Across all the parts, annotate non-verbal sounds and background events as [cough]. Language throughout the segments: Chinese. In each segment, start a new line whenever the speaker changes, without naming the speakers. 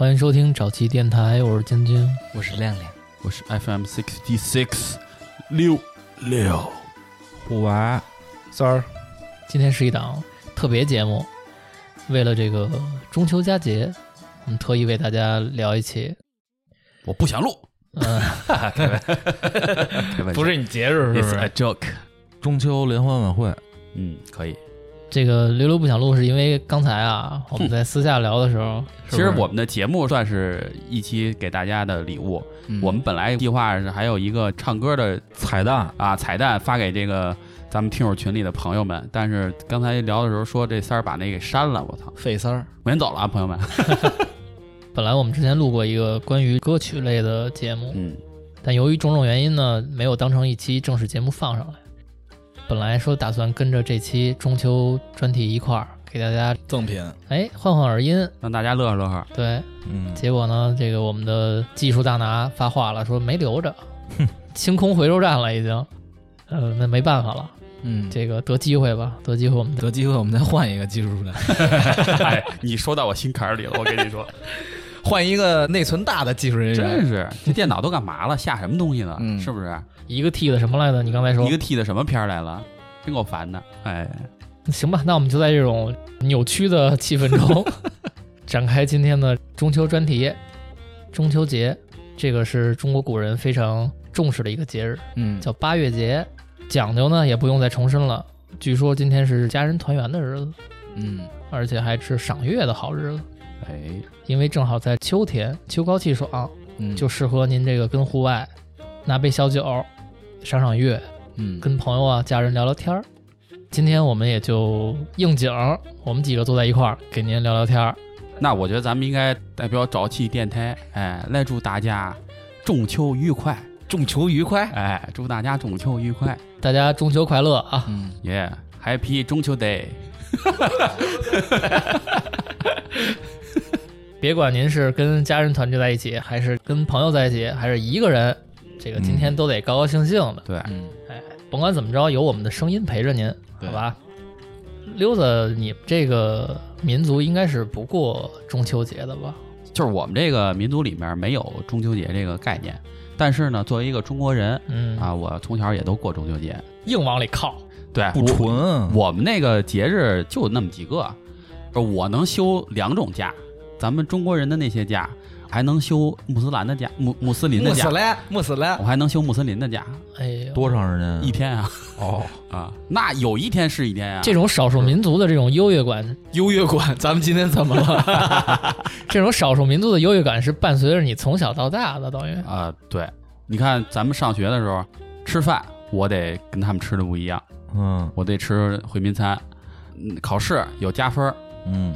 欢迎收听早期电台，我是晶晶。
我是亮亮，
我是 FM sixty six 六。六，
虎娃。
三儿，
今天是一档特别节目，为了这个中秋佳节，我们特意为大家聊一期。
我不想录，
嗯，
哈哈哈
不是你节日是不
It's a
是
？joke，
中秋联欢晚会，
嗯，可以。
这个溜溜不想录，是因为刚才啊，我们在私下聊的时候，
其实我们的节目算是一期给大家的礼物。
嗯
我们本来计划是还有一个唱歌的
彩蛋，
啊彩蛋发给这个咱们听友群里的朋友们，但是刚才聊的时候说这三儿把那给删了，我操！
费三儿，
我先走了啊，朋友们。[laughs]
本来我们之前录过一个关于歌曲类的节目，
嗯，
但由于种种原因呢，没有当成一期正式节目放上来。本来说打算跟着这期中秋专题一块儿给大家
赠品，
哎换换耳音，
让大家乐呵乐呵。
对，
嗯，
结果呢，这个我们的技术大拿发话了，说没留着，清空回收站了已经。呃，那没办法了，
嗯，
这个得机会吧，得机会我们
得机会我们再换一个技术出来，[laughs]
哎，你说到我心坎儿里了，我跟你说，[laughs]
换一个内存大的技术人员真，
是这电脑都干嘛了？下什么东西呢？
嗯
是不是？
一个 T 的什么来着？你刚才说
一个 T 的什么片儿来了？真够烦的。哎，
行吧，那我们就在这种扭曲的气氛中 [laughs] 展开今天的中秋专题。中秋节，这个是中国古人非常重视的一个节日，
嗯，
叫八月节。讲究呢，也不用再重申了。据说今天是家人团圆的日子，
嗯，
而且还是赏月的好日子，
哎，
因为正好在秋天，秋高气爽，
嗯，
就适合您这个跟户外拿杯小酒，赏赏月，
嗯，
跟朋友啊、家人聊聊天儿。今天我们也就应景，我们几个坐在一块儿给您聊聊天儿。
那我觉得咱们应该代表早期电台，哎，来祝大家中秋愉快，
中秋愉快，
哎，祝大家中秋愉快，
大家中秋快乐啊！
嗯，
耶、h a p p y 中秋 Day。[laughs]
别管您是跟家人团聚在一起，还是跟朋友在一起，还是一个人，这个今天都得高高兴兴的。
对，
哎，
甭管怎么着，有我们的声音陪着您，好吧？溜子，你这个民族应该是不过中秋节的吧？
就是我们这个民族里面没有中秋节这个概念，但是呢，作为一个中国人
嗯
啊，我从小也都过中秋节。
硬往里靠。
对，
不纯，
我们那个节日就那么几个，我能休两种假，咱们中国人的那些假还能休穆斯兰的假，穆穆斯林的假
穆斯，林，穆斯林。
我，还能休穆斯林的假，
哎呦，
多长时间？
一天啊。
哦，[laughs]
啊，那有一天是一天啊。
这种少数民族的这种优越感，
优越感，咱们今天怎么了？[laughs] [laughs]
这种少数民族的优越感是伴随着你从小到大的，等于。
啊，对，你看咱们上学的时候吃饭，我得跟他们吃的不一样，
嗯。
我得吃回民餐，嗯考试有加分儿。
嗯，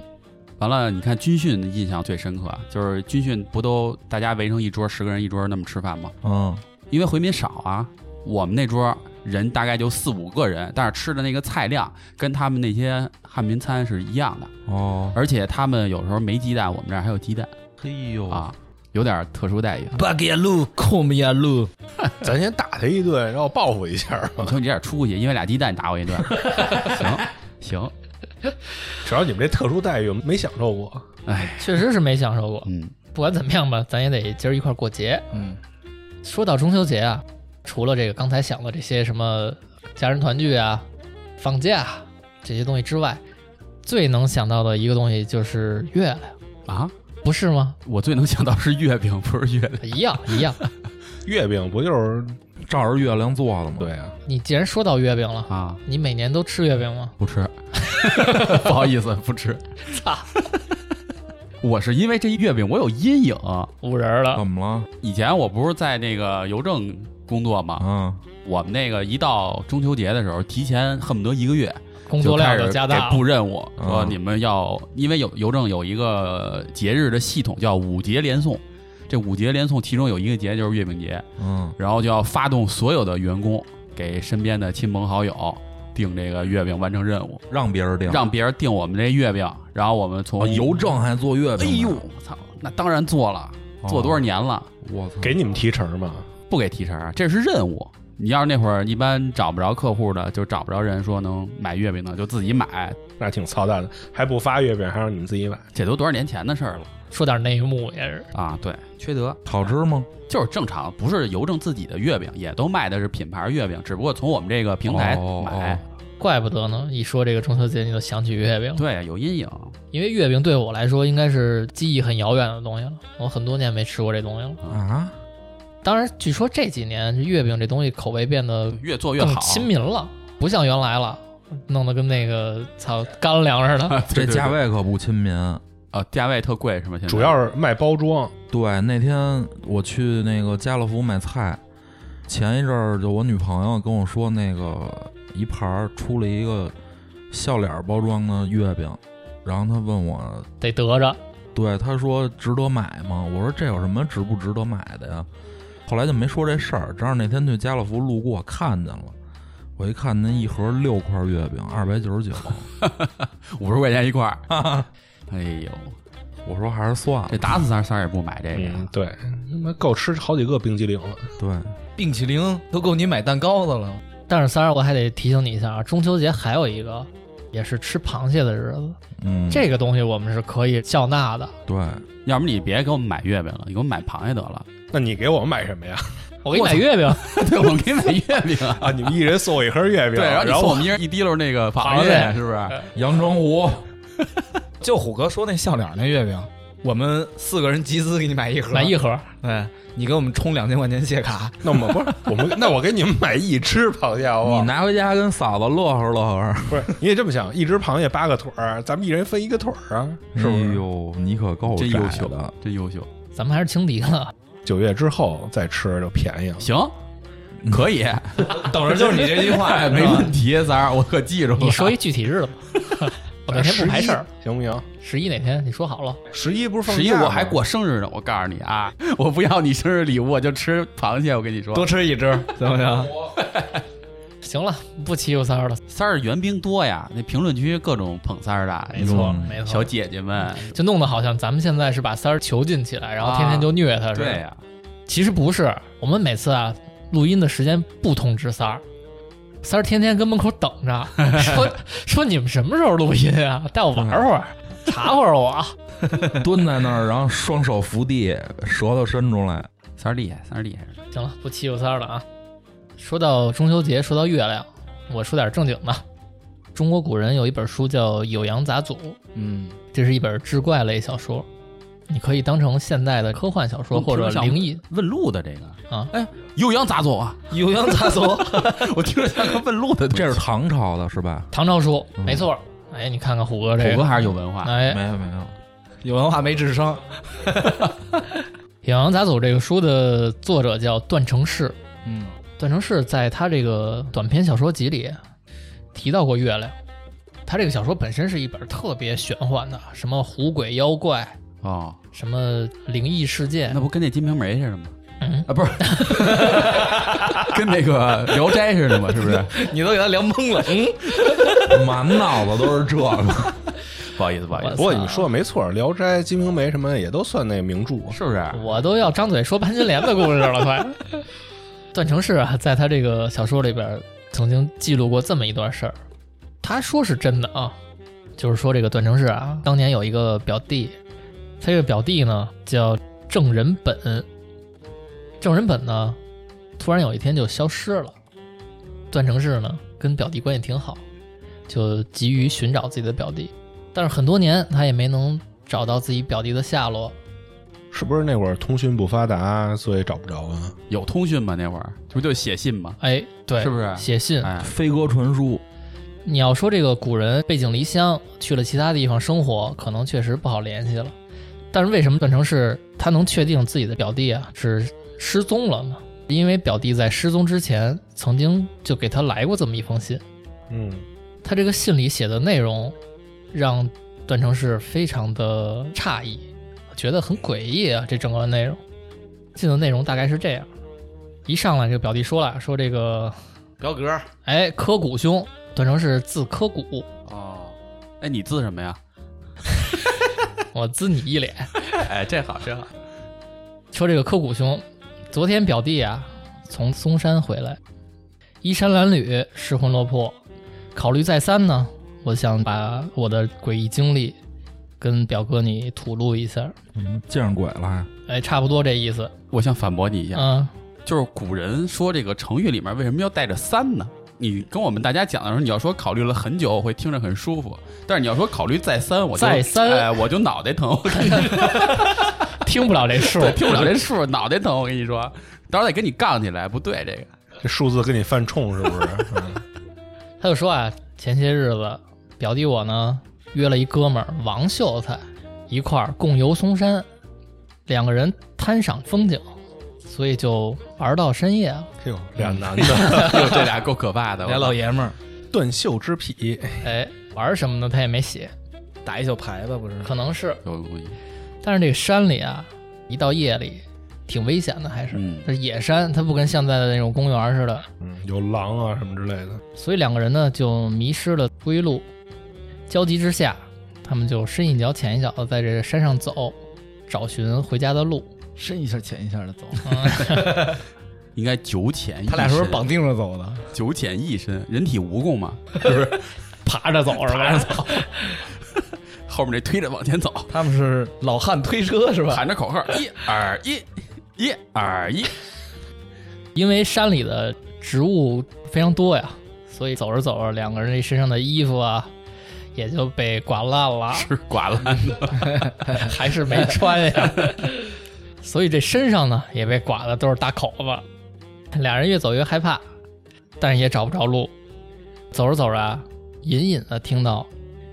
完了，你看军训印象最深刻，就是军训不都大家围成一桌，十个人一桌那么吃饭吗？
嗯，
因为回民少啊，我们那桌人大概就四五个人，但是吃的那个菜量跟他们那些汉民餐是一样的，
哦，
而且他们有时候没鸡蛋，我们这儿还有鸡蛋
嘿呦，
啊，有点特殊待遇。
巴给路，空米亚路，
咱先打他一顿，让我报复一下吧。
你瞅你这点出息，因为俩鸡蛋打我一顿。行 [laughs] 行，[laughs]
主要你们这特殊待遇没享受过，
哎，
确实是没享受过。
嗯，
不管怎么样吧，咱也得今儿一块儿过节。
嗯，
说到中秋节啊，除了这个刚才想的这些什么家人团聚啊、放假这些东西之外，最能想到的一个东西就是月亮，
啊，
不是吗？
我最能想到是月饼，不是月亮。
一样一样。[laughs]
月饼不就是
照着月亮做的吗？
对啊？
你既然说到月饼了，
啊，
你每年都吃月饼吗？
不吃，[laughs] 不好意思，不吃。
操，
我是因为这月饼我有阴影。
五人了。
怎么了？
以前我不是在那个邮政工作嘛，
嗯，
我们那个一到中秋节的时候，提前恨不得一个月
工作量就加大了。
布任务，
嗯
说你们要，因为有邮政有一个节日的系统叫五节连送，这五节连送其中有一个节就是月饼节，
嗯，
然后就要发动所有的员工给身边的亲朋好友订这个月饼，完成任务，
让别人订，
让别人订我们这月饼，然后我们从
哦邮政还做月饼，
哎呦，我操，那当然做了，
哦
做多少年了，
我操，
给你们提成吗？
不给提成啊，这是任务。你要是那会儿一般找不着客户的，就找不着人说能买月饼的，就自己买。
那挺操蛋的，还不发月饼，还让你们自己买。
这都多少年前的事儿了。
说点内幕也是。
啊，对，缺德，
好吃吗？
就是正常，不是邮政自己的月饼，也都卖的是品牌月饼，只不过从我们这个平台
哦
买。
哦
怪不得呢，一说这个中秋节你就想起月饼，
对，有阴影。
因为月饼对我来说应该是记忆很遥远的东西了，我很多年没吃过这东西了。
啊，
当然，据说这几年月饼这东西口味变得
越做越好，
亲民了，不像原来了，弄得跟那个操干粮似的。
这价位可不亲民。
啊，价位特贵是吗？现在
主要是卖包装，
对，那天我去那个家乐福买菜，前一阵儿就我女朋友跟我说，那个一盘儿出了一个笑脸包装的月饼，然后她问我，
得得着，
对，她说值得买吗？我说这有什么值不值得买的呀？后来就没说这事儿，正好那天去家乐福路过看见了，我一看那一盒六块月饼，二百九十九，[laughs]
五十块钱一块儿。[laughs] 哎呦，
我说还是算了
这。打死三儿三儿也不买这个呀。
嗯，对，他妈够吃好几个冰激凌了。
对，
冰淇淋都够你买蛋糕的了。
但是三儿，我还得提醒你一下啊，中秋节还有一个也是吃螃蟹的日子，
嗯，
这个东西我们是可以笑纳的。
对，
要不你别给我们买月饼了，你给我们买螃蟹得了。
那你给我们买什么呀？[laughs]
我给你买月饼，[laughs]
对，我给你买月饼 [laughs] 啊。
啊，你们一人送我一盒月饼，
对，然后
然后
我们一人一滴溜那个螃蟹，是不是？
阳澄湖。
就虎哥说那笑脸那月饼，我们四个人集资给你买一盒，
买一盒。
对你给我们充两千块钱谢卡，
那我们不是我们，那我给你们买一只螃蟹好不
你？拿回家跟嫂子乐呵乐呵，
不是，你也这么想，一只螃蟹八个腿儿，咱们一人分一个腿儿啊，是不
哎
是？
呦，你可够
优秀
的。，
真优秀。
咱们还是轻敌了。
九月之后再吃就便宜了。
行，可以，[laughs]
等着就是你这句话，
哎，没问题，三儿，我可记住了。
你说一具体日子吧，[laughs] 我那天不排事儿。
行不行？
十一哪天？你说好了。
十一不是放
十一我还过生日呢，我告诉你啊，[laughs] 我不要你生日礼物，我就吃螃蟹。我跟你说，
多吃一只，行不行？
行了，不欺负三儿了。
三儿援兵多呀，那评论区各种捧三儿的，
没错，
嗯
没错。
小姐姐们，
就弄得好像咱们现在是把三儿囚禁起来，然后天天就虐他似的。
对呀，
其实不是，我们每次啊录音的时间不通知三儿，三儿天天跟门口等着，[laughs] 说说你们什么时候录音啊？带我玩会儿，查会儿我。[laughs]
蹲在那儿，然后双手扶地，舌头伸出来。
三儿厉害，三儿厉害。
行了，不欺负三儿了啊。说到中秋节，说到月亮，我说点正经的。中国古人有一本书叫《酉阳杂俎》，
嗯，
这是一本志怪类小说，你可以当成现代的科幻小说或者灵异
问路的这个
啊。
哎，酉阳杂俎啊？[laughs]
酉阳杂俎，[laughs]
我听着像个问路的。
这是唐朝的是吧？
唐朝书，
嗯
没错。哎，你看看虎哥这个，
虎哥还是有文化。
哎，
没有没有，
有文化没智商。[laughs]
《酉阳杂俎》这个书的作者叫段成式。
嗯，
段成式在他这个短篇小说集里提到过月亮。他这个小说本身是一本特别玄幻的，什么狐鬼妖怪，
哦，
什么灵异事件
那，不跟那《金瓶梅》似的吗？
嗯，
啊，不是，[laughs] 跟那个《聊斋》似的吗？是不是？[laughs]
你都给他聊懵了。[laughs] 嗯，
满脑子都是这个。
不好意思，不好意思，
不过你说的没错，《聊斋》《金瓶梅》什么也都算那名著。
是不是？
我都要张嘴说潘金莲的故事了，快！段成式啊，在他这个小说里边曾经记录过这么一段事儿，他说是真的啊，就是说这个段成式啊，当年有一个表弟，他这个表弟呢叫郑仁本，郑仁本呢突然有一天就消失了，段成式呢跟表弟关系挺好，就急于寻找自己的表弟，但是很多年他也没能找到自己表弟的下落。
是不是那会儿通讯不发达，所以找不着啊？
有通讯吗？那会儿这不就写信吗？
哎，对，
是不是
写信？
哎，
飞鸽传书，
你要说这个古人背井离乡去了其他地方生活，可能确实不好联系了。但是为什么段成式他能确定自己的表弟啊是失踪了呢？因为表弟在失踪之前曾经就给他来过这么一封信，
嗯，
他这个信里写的内容让段成式非常的诧异，觉得很诡异啊。这整个内容，信的内容大概是这样：一上来这个表弟说了，说这个
表哥，
哎，柯谷兄，段成是字柯谷，
哦，哎，你字什么呀？[laughs]
我滋你一脸。[laughs]
哎，这好，这好。
说这个柯谷兄，昨天表弟啊从嵩山回来，衣衫褴褛，失魂落魄，考虑再三呢，我想把我的诡异经历跟表哥你吐露一下。
嗯，见上鬼了还？
哎，差不多这意思。
我想反驳你一下，
嗯，
就是古人说这个成语里面为什么要带着三呢？你跟我们大家讲的时候，你要说考虑了很久，我会听着很舒服；但是你要说考虑再三，我就
再三
哎，我就脑袋疼，我跟你 [laughs]
听不了这数，
对，听不了这数，脑袋疼。我跟你说，到时候得跟你杠起来，不对这个。
这数字跟你犯冲是不是？[laughs] 嗯
他就说啊，前些日子表弟我呢约了一哥们儿王秀才一块儿共游嵩山，两个人贪赏风景，所以就玩到深夜了。
哎呦，俩男的 [laughs]
哟，这俩够可怕的，
俩老爷们儿
断袖之癖，
哎，玩什么呢？他也没写，
打一宿牌吧不是？
可能是。
有故意。
但是这个山里啊，一到夜里挺危险的，还是
嗯
这是野山，它不跟现在的那种公园似的，
嗯，有狼啊什么之类的。
所以两个人呢就迷失了归路。焦急之下，他们就深一脚浅一脚的在这山上走，找寻回家的路。
深一下浅一下的走，
嗯，[laughs]
应该九浅一深，
他俩是不是绑定着走的？
九浅一深？人体蜈蚣嘛，[laughs]
爬着走是吧？
走，[laughs] 后面这推着往前走，
他们是老汉推车是吧？
喊着口号：一二一，一二一。
因为山里的植物非常多呀，所以走着走着，两个人这身上的衣服啊也就被刮烂了，[laughs]
是刮烂的，[laughs]
还是没穿呀。所以这身上呢也被刮的都是大口子。俩人越走越害怕，但是也找不着路。走着走着啊，隐隐的听到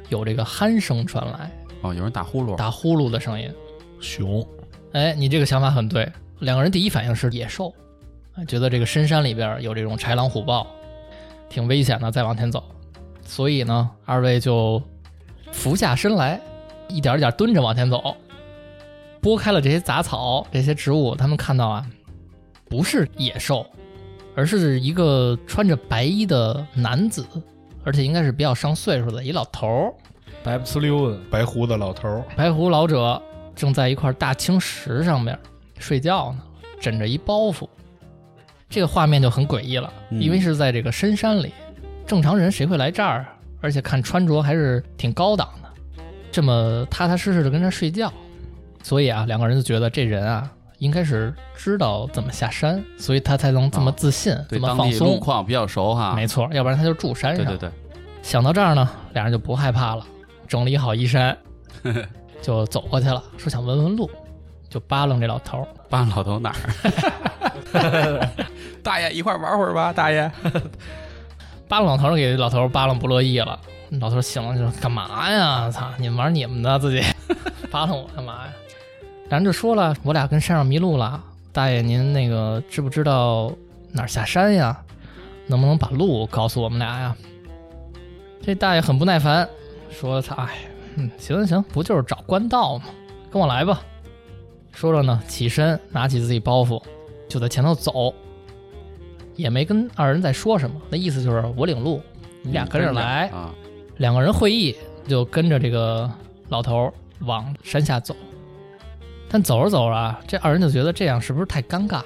有这个鼾声传来，
哦，有人打呼噜，
打呼噜的声音。
熊，
哎，你这个想法很对。两个人第一反应是野兽，啊觉得这个深山里边有这种豺狼虎豹，挺危险的，再往前走。所以呢，二位就俯下身来，一点一点蹲着往前走，拨开了这些杂草、这些植物，他们看到啊，不是野兽，而是一个穿着白衣的男子，而且应该是比较上岁数的一老头儿。
白不呲溜的，
白胡子老头儿，
白胡老者正在一块大青石上面睡觉呢，枕着一包袱。这个画面就很诡异了，
嗯
因为是在这个深山里，正常人谁会来这儿啊？而且看穿着还是挺高档的，这么踏踏实实的跟这睡觉，所以啊，两个人就觉得这人啊应该是知道怎么下山，所以他才能这么自信，
对
这么放
当地路
松。
况比较熟哈。
没错，要不然他就住山上。
对对对，
想到这儿呢，俩人就不害怕了，整理好衣衫，[laughs] 就走过去了，说想问问路，就扒楞这老头儿。
扒老头哪儿？[laughs] 大爷一块儿玩会儿吧，大爷。
扒拉老头给老头扒拉不乐意了，老头醒了就说：“干嘛呀？操，你们玩你们的，自己 [laughs] 扒拉我干嘛呀？”俩人就说了：“我俩跟山上迷路了，大爷您那个知不知道哪儿下山呀？能不能把路告诉我们俩呀？”这大爷很不耐烦，说：“操，哎，嗯，行行行，不就是找官道吗？跟我来吧。”说着呢，起身拿起自己包袱，就在前头走。也没跟二人再说什么，那意思就是我领路，你俩跟着来。
啊，
两个人会意，就跟着这个老头儿往山下走。但走着走着啊，这二人就觉得这样是不是太尴尬了？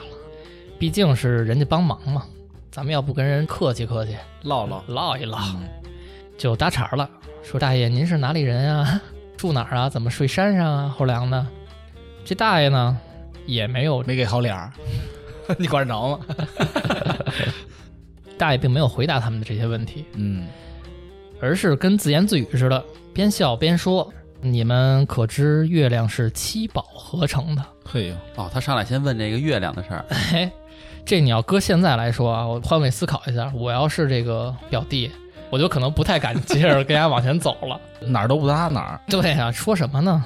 毕竟是人家帮忙嘛，咱们要不跟人客气客气，
唠唠。
唠一唠，
嗯
就搭茬了，说大爷您是哪里人啊？[laughs] 住哪儿啊？怎么睡山上啊？后梁的。这大爷呢，也没有
没给好脸儿，[laughs] [laughs] 你管得着吗？[laughs]
大爷并没有回答他们的这些问题，
嗯，
而是跟自言自语似的，边笑边说：“你们可知月亮是七宝合成的
嘿呦，
哦，他上来先问这个月亮的事儿，？” [laughs]
哎，这你要搁现在来说啊，我换位思考一下，我要是这个表弟，我就可能不太敢接着跟人家往前走了。
哪儿都不搭哪儿。
对呀、说什么呢？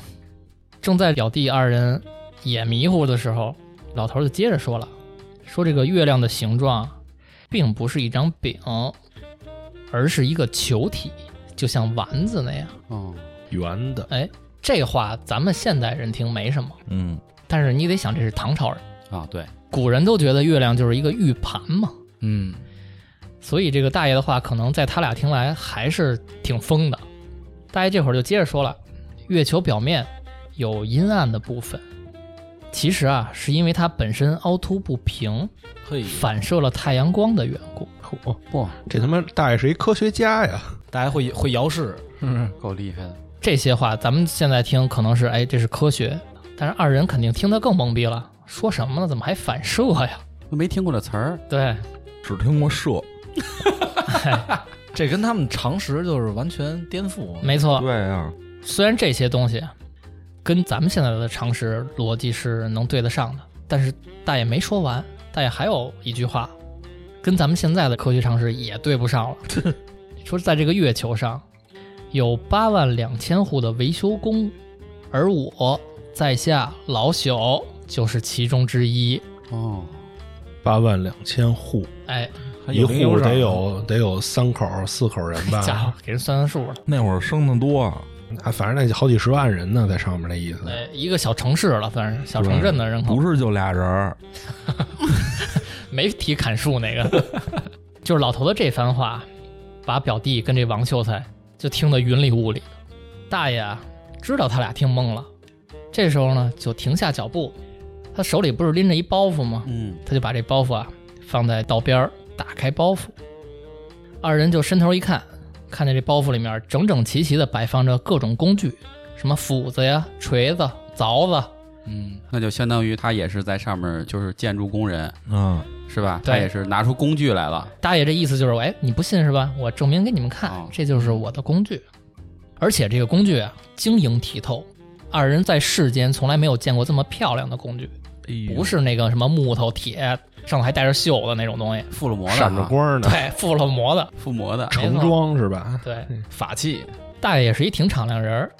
正在表弟二人也迷糊的时候，老头就接着说了：“说这个月亮的形状，并不是一张饼，而是一个球体，就像丸子那样。
哦，
圆的，
哎，这话咱们现代人听没什么，
嗯，
但是你得想，这是唐朝人，
啊，对，
古人都觉得月亮就是一个玉盘嘛，
嗯，
所以这个大爷的话，可能在他俩听来还是挺疯的。大爷这会儿就接着说了，月球表面有阴暗的部分，其实啊，是因为它本身凹凸不平，
嘿，
反射了太阳光的缘故。
嚯，
哇，
这他妈大爷是一科学家呀！
大家会会摇视，嗯？
够厉害的。
这些话咱们现在听可能是哎这是科学，但是二人肯定听得更懵逼了，说什么呢？怎么还反射呀？
都没听过这词儿，
对，
只听过射，[laughs]
这跟他们常识就是完全颠覆。
没错。
对啊，
虽然这些东西跟咱们现在的常识逻辑是能对得上的，但是大爷没说完，大爷还有一句话，跟咱们现在的科学常识也对不上了。[laughs] 说在这个月球上有八万两千户的维修工，而我在下老朽就是其中之一。
哦，
八万两千户，
哎，
一户得有得有三口四口人吧？[laughs]
家伙给人算算数了。
那会儿生的多，
啊，反正那好几十万人呢，在上面那意思。
对，一个小城市了，算是小城镇的人口。
不是就俩人儿，[laughs]
没提砍树那个，就是老头子这番话，把表弟跟这王秀才就听得云里雾里的。大爷啊，知道他俩听懵了，这时候呢就停下脚步，他手里不是拎着一包袱吗？
嗯，
他就把这包袱啊放在道边儿，打开包袱，二人就伸头一看，看见这包袱里面整整齐齐的摆放着各种工具，什么斧子呀、锤子、凿子，
嗯，
那就相当于他也是在上面就是建筑工人
嗯，
是吧？他也是拿出工具来了。
大爷这意思就是，哎，你不信是吧？我证明给你们看，
哦
这就是我的工具。而且这个工具啊，晶莹剔透，二人在世间从来没有见过这么漂亮的工具，不是那个什么木头、铁上头还带着锈的那种东西，
附了魔的啊，
闪着光呢，
对，附了膜的，
附魔的。
盛装是吧？
对。
法器，
大爷也是一挺敞亮人儿，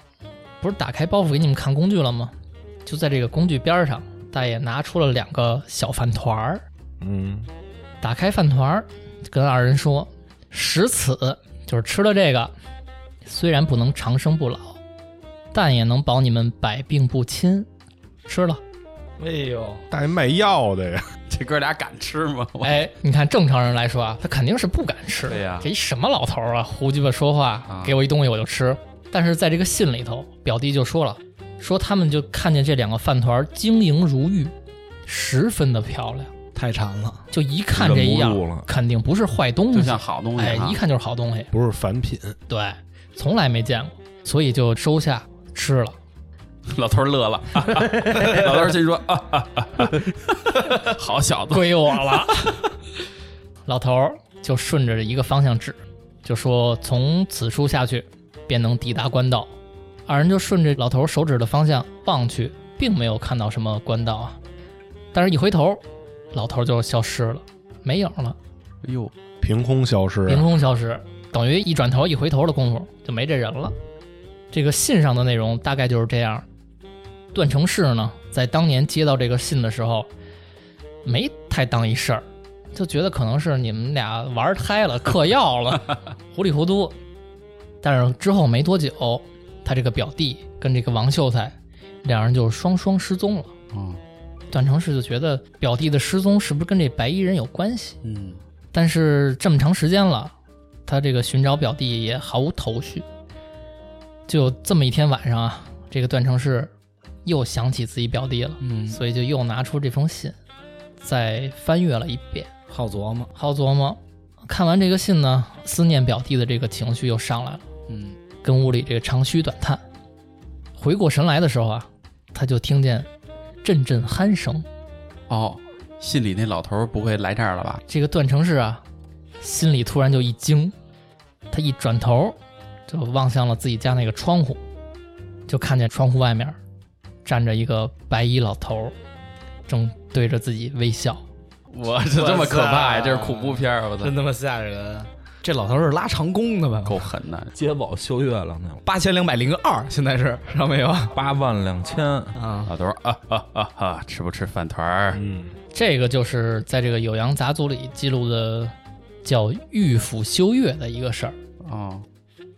不是打开包袱给你们看工具了吗？就在这个工具边上，大爷拿出了两个小饭团儿，
嗯，
打开饭团儿，跟二人说：“食此，就是吃了这个，虽然不能长生不老，但也能保你们百病不侵。吃了，
哎呦，
大爷卖药的呀，[laughs]
这哥俩敢吃吗？我 [laughs]
哎，你看正常人来说啊，他肯定是不敢吃。
对呀。
这一什么老头儿啊，胡鸡巴说话
啊，
给我一东西我就吃。但是在这个信里头，表弟就说了，说他们就看见这两个饭团儿晶莹如玉，十分的漂亮，
太馋了，
就一看这样
忍不住了，
肯定不是坏东西，
就像好东西
哎，一看就是好东西。
不是凡品，
对，从来没见过，所以就收下吃了。
老头乐了，[laughs] 老头儿心说啊啊啊啊好小子，
归我了。老头儿就顺着一个方向指，就说从此处下去便能抵达官道。二人就顺着老头儿手指的方向望去，并没有看到什么官道啊。但是，一回头，老头儿就消失了，没影儿了，
哎呦，
凭空消失。
凭空消失，等于一转头一回头的功夫就没这人了。这个信上的内容大概就是这样。段成式呢，在当年接到这个信的时候，没太当一事儿，就觉得可能是你们俩玩儿嗨了，嗑药了，[laughs] 糊里糊涂。但是之后没多久，他这个表弟跟这个王秀才两人就双双失踪了。
嗯
段成式就觉得表弟的失踪是不是跟这白衣人有关系？
嗯，
但是这么长时间了，他这个寻找表弟也毫无头绪。就这么一天晚上啊，这个段成式又想起自己表弟了，
嗯，
所以就又拿出这封信，再翻阅了一遍，
好琢磨，
好琢磨。看完这个信呢，思念表弟的这个情绪又上来了，
嗯，
跟屋里这个长吁短叹。回过神来的时候啊，他就听见阵阵鼾声。
哦，信里那老头儿不会来这儿了吧？
这个段成式啊，心里突然就一惊，他一转头就望向了自己家那个窗户，就看见窗户外面站着一个白衣老头儿，正对着自己微笑。
我这这么可怕呀？这是恐怖片儿，我操，
真他妈吓人！这老头是拉长弓的吧？
够狠的。
接宝修月亮那种，
八千两百零二，现在是知道没有？
八万两千，
啊，
老头儿啊啊啊啊，吃不吃饭团儿？
嗯，
这个就是在这个《酉阳杂俎》里记录的叫玉府修月的一个事儿。
哦，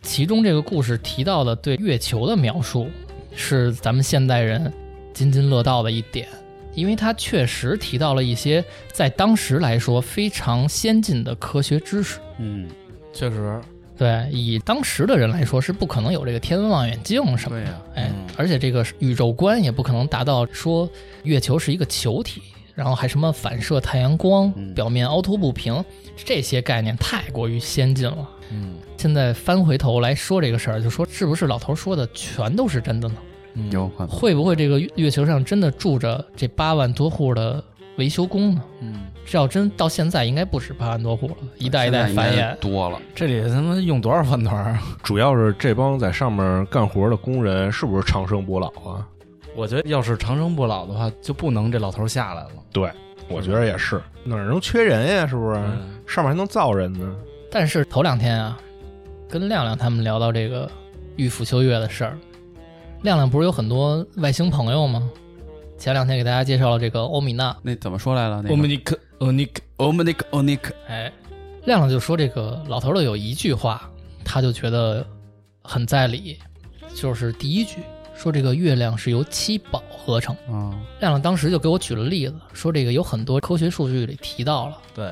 其中这个故事提到的对月球的描述，是咱们现代人津津乐道的一点，因为它确实提到了一些在当时来说非常先进的科学知识。
嗯，
确实，
对，以当时的人来说，是不可能有这个天文望远镜什么的。哎
嗯，
而且这个宇宙观也不可能达到说月球是一个球体，然后还什么反射太阳光、
嗯
表面凹凸不平，这些概念太过于先进了。
嗯
现在翻回头来说这个事儿，就说是不是老头说的全都是真的呢？
嗯
有可能。
会不会这个月球上真的住着这八万多户的维修工呢？
嗯，
这要真到现在，应该不止八万多户了，一代一代繁衍。
多了，
这里他妈用多少饭团啊？[laughs]
主要是这帮在上面干活的工人是不是长生不老啊？
我觉得要是长生不老的话，就不能这老头下来了。
对，我觉得也是，哪儿能缺人呀？是不是？
嗯
上面还能造人呢？
但是头两天啊，跟亮亮他们聊到这个玉府秋月的事儿，亮亮不是有很多外星朋友吗？前两天给大家介绍了这个欧米娜，
那怎么说来了？那个
欧米尼克，欧尼克，
欧米尼克欧尼克，
哎，亮亮就说这个老头儿的有一句话，他就觉得很在理，就是第一句说这个月亮是由七宝合成。
嗯，
亮亮当时就给我举了例子，说这个有很多科学数据里提到了，
对，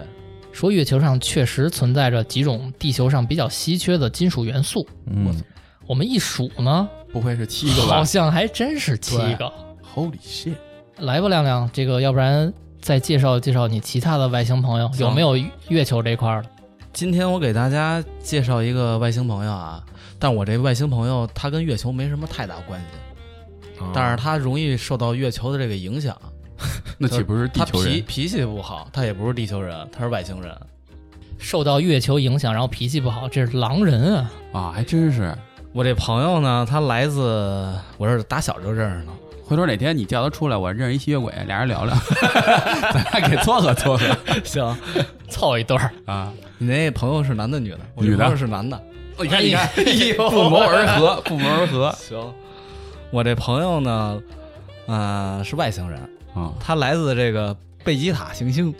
说月球上确实存在着几种地球上比较稀缺的金属元素。
嗯，
我们一数呢，
不会是七个吧
好像还真是七个。
？Holy shit！
来吧，亮亮，这个要不然再介绍介绍你其他的外星朋友，有没有月球这块儿的？
今天我给大家介绍一个外星朋友啊，但我这外星朋友他跟月球没什么太大关系，
啊
但是他容易受到月球的这个影响。[laughs]
那岂不是地
他
球人？
脾脾气不好，他也不是地球人，他是外星人。
受到月球影响，然后脾气不好，这是狼人啊！
啊，还真是。
我这朋友呢，他来自我这打小就认识了，
回头哪天你叫他出来，我认识一吸血鬼，俩人聊聊，[laughs] 咱俩给撮合撮合
行，
凑一对儿，
啊！
你那朋友是男的女的？我这
女的
朋友是男的。
你看，你看，[laughs] 不谋而合，不谋而合
行，我这朋友呢，呃，是外星人，
啊！
他来自这个贝吉塔行星。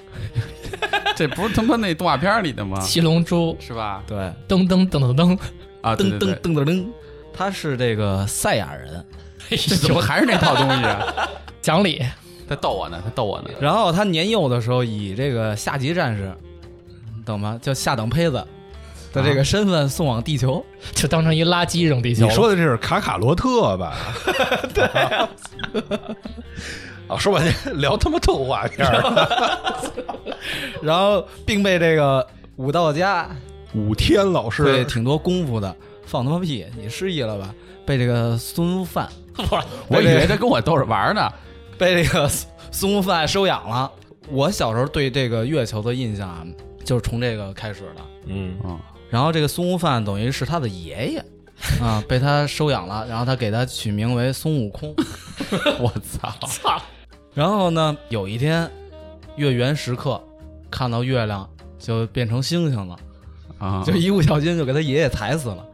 [laughs]
这不是他妈那动画片里的吗？[laughs]
七龙珠，
是吧？
对，
噔噔噔噔噔，
啊，
噔噔噔噔噔，他是这个赛亚人。
这怎么还是那套东西啊？
讲理，
他逗我呢，他逗我呢。
然后他年幼的时候以这个下级战士，懂吗？叫下等胚子的这个身份送往地球。
就当成一垃圾扔地球。
你说的这是卡卡罗特吧？[laughs] 对。[laughs] 啊，说半天聊他妈动画片儿，[laughs]
然后并被这个武道家
武天老师对
挺多功夫的，放他妈屁，你失忆了吧？被这个孙悟饭，
我以为他跟我逗着玩呢。
被这个孙悟饭收养了。我小时候对这个月球的印象啊，就是从这个开始的。
嗯，
嗯，
然后这个孙悟饭等于是他的爷爷 [laughs] 啊，被他收养了，然后他给他取名为孙悟空。[laughs]
我操！
操，
然后呢，有一天月圆时刻，看到月亮就变成星星了，
啊，
就一不小心就给他爷爷踩死了。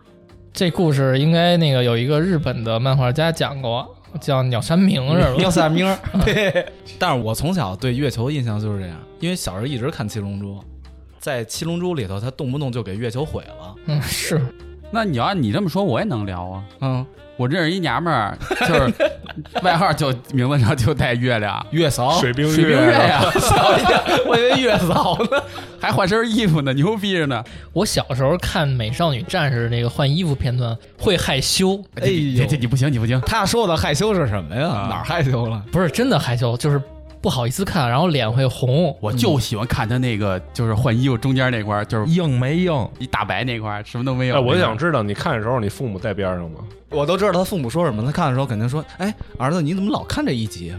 这故事应该那个有一个日本的漫画家讲过，叫鸟山明是吧？
鸟山明儿，[laughs] 对。但是我从小对月球印象就是这样，因为小时候一直看《七龙珠》，在《七龙珠》里头，他动不动就给月球毁了。
嗯，是
那你要按你这么说，我也能聊啊。
嗯，
我认识一娘们儿，就是 [laughs] 外号就名字上就带月亮，
月嫂，
水冰
水冰月
呀，[laughs]
我以为月嫂呢。
还换身衣服呢，牛逼着呢。[laughs]
我小时候看《美少女战士》那个换衣服片段会害羞，
哎呦
这这你不行，你不行。
他说的害羞是什么呀？
啊
哪儿害羞了？
不是真的害羞，就是不好意思看，然后脸会红。
我就喜欢看他那个，就是换衣服中间那块儿，就是
硬没硬？
一大白那块儿，什么都没有。
哎，我
那个
想知道你看的时候，你父母在边上吗？
我都知道他父母说什么，他看的时候肯定说：“哎，儿子，你怎么老看这一集啊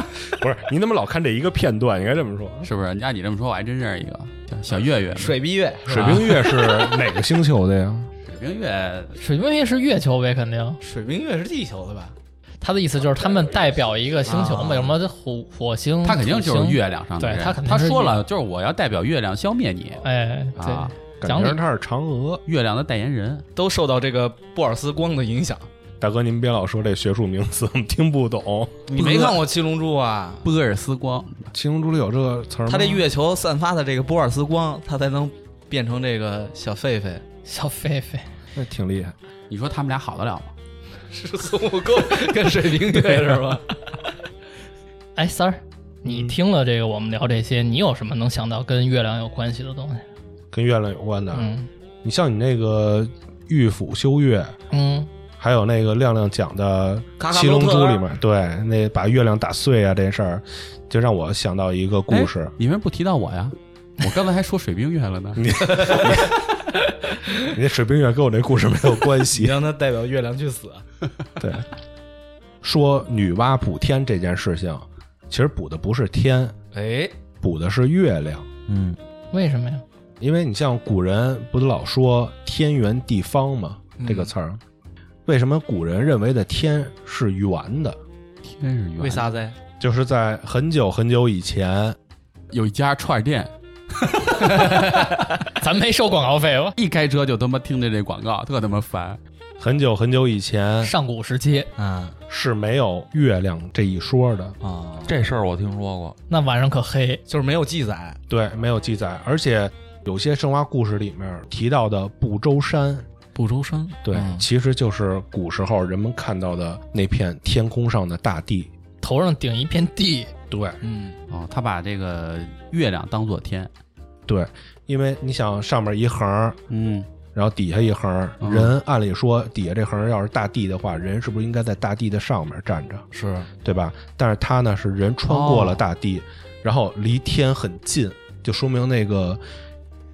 [laughs]
不是，你怎么老看这一个片段？应该这么说。
是不是？按你这么说，我还真认识一个叫小月月？”，
水冰月，
水冰月是哪个星球的呀？
水冰月
水冰月是月球呗，肯定。
水冰月是地球的吧？
他的意思就是他们代表一个星球嘛，什么火火星，
他肯定就是。月亮上的人。
对他肯定
他说了，就是我要代表月亮消灭你
哎，对。
感觉他是嫦娥。
月亮的代言人。
都受到这个波尔斯光的影响。
大哥，您别老说这学术名词，我们听不懂。
你没看过《七龙珠》啊？
波尔斯光，
七龙珠里有这个词儿吗？
他这月球散发的这个波尔斯光，它才能变成这个小狒狒。
小狒狒，
那挺厉害。
你说他们俩好得了吗？
是孙悟空跟水冰月是吧？[laughs]
哎，三儿，你听了这个我们聊这些，你有什么能想到跟月亮有关系的东西？
跟月亮有关的。
嗯
你像你那个玉斧修月，
嗯，
还有那个亮亮讲的《七龙珠里面，对，那把月亮打碎啊这事儿，就让我想到一个故事
哎。你为什么不提到我呀？我刚才还说水冰月了呢。[laughs] [laughs]
你 [laughs] 那水冰月跟我这故事没有关系你。
让他代表月亮去死。[laughs]
对，说女娲补天这件事情，其实补的不是天，
哎，
补的是月亮。
嗯
为什么呀？
因为你像古人不都老说“天圆地方”吗？
嗯
这个词儿，为什么古人认为的天是圆的？
天是圆，
为？啥噻？
就是在很久很久以前，
有一家串店，[laughs]
咱没收广告费吧？
一开车就他妈听着这广告，特他妈烦。
很久很久以前
上古时期，
嗯
是没有月亮这一说的。
啊，
这事儿我听说过。
那晚上可黑。
就是没有记载。
对，没有记载，而且有些神话故事里面提到的不周山，
不周山，
对，
嗯
其实就是古时候人们看到的那片天空上的大地。
头上顶一片地，
对
嗯
哦，他把这个月亮当做天。
对，因为你想上面一横，
嗯，
然后底下一横，
嗯
人按理说底下这横要是大地的话，人是不是应该在大地的上面站着，
是
对吧？但是他呢是人穿过了大地，然后离天很近，就说明那个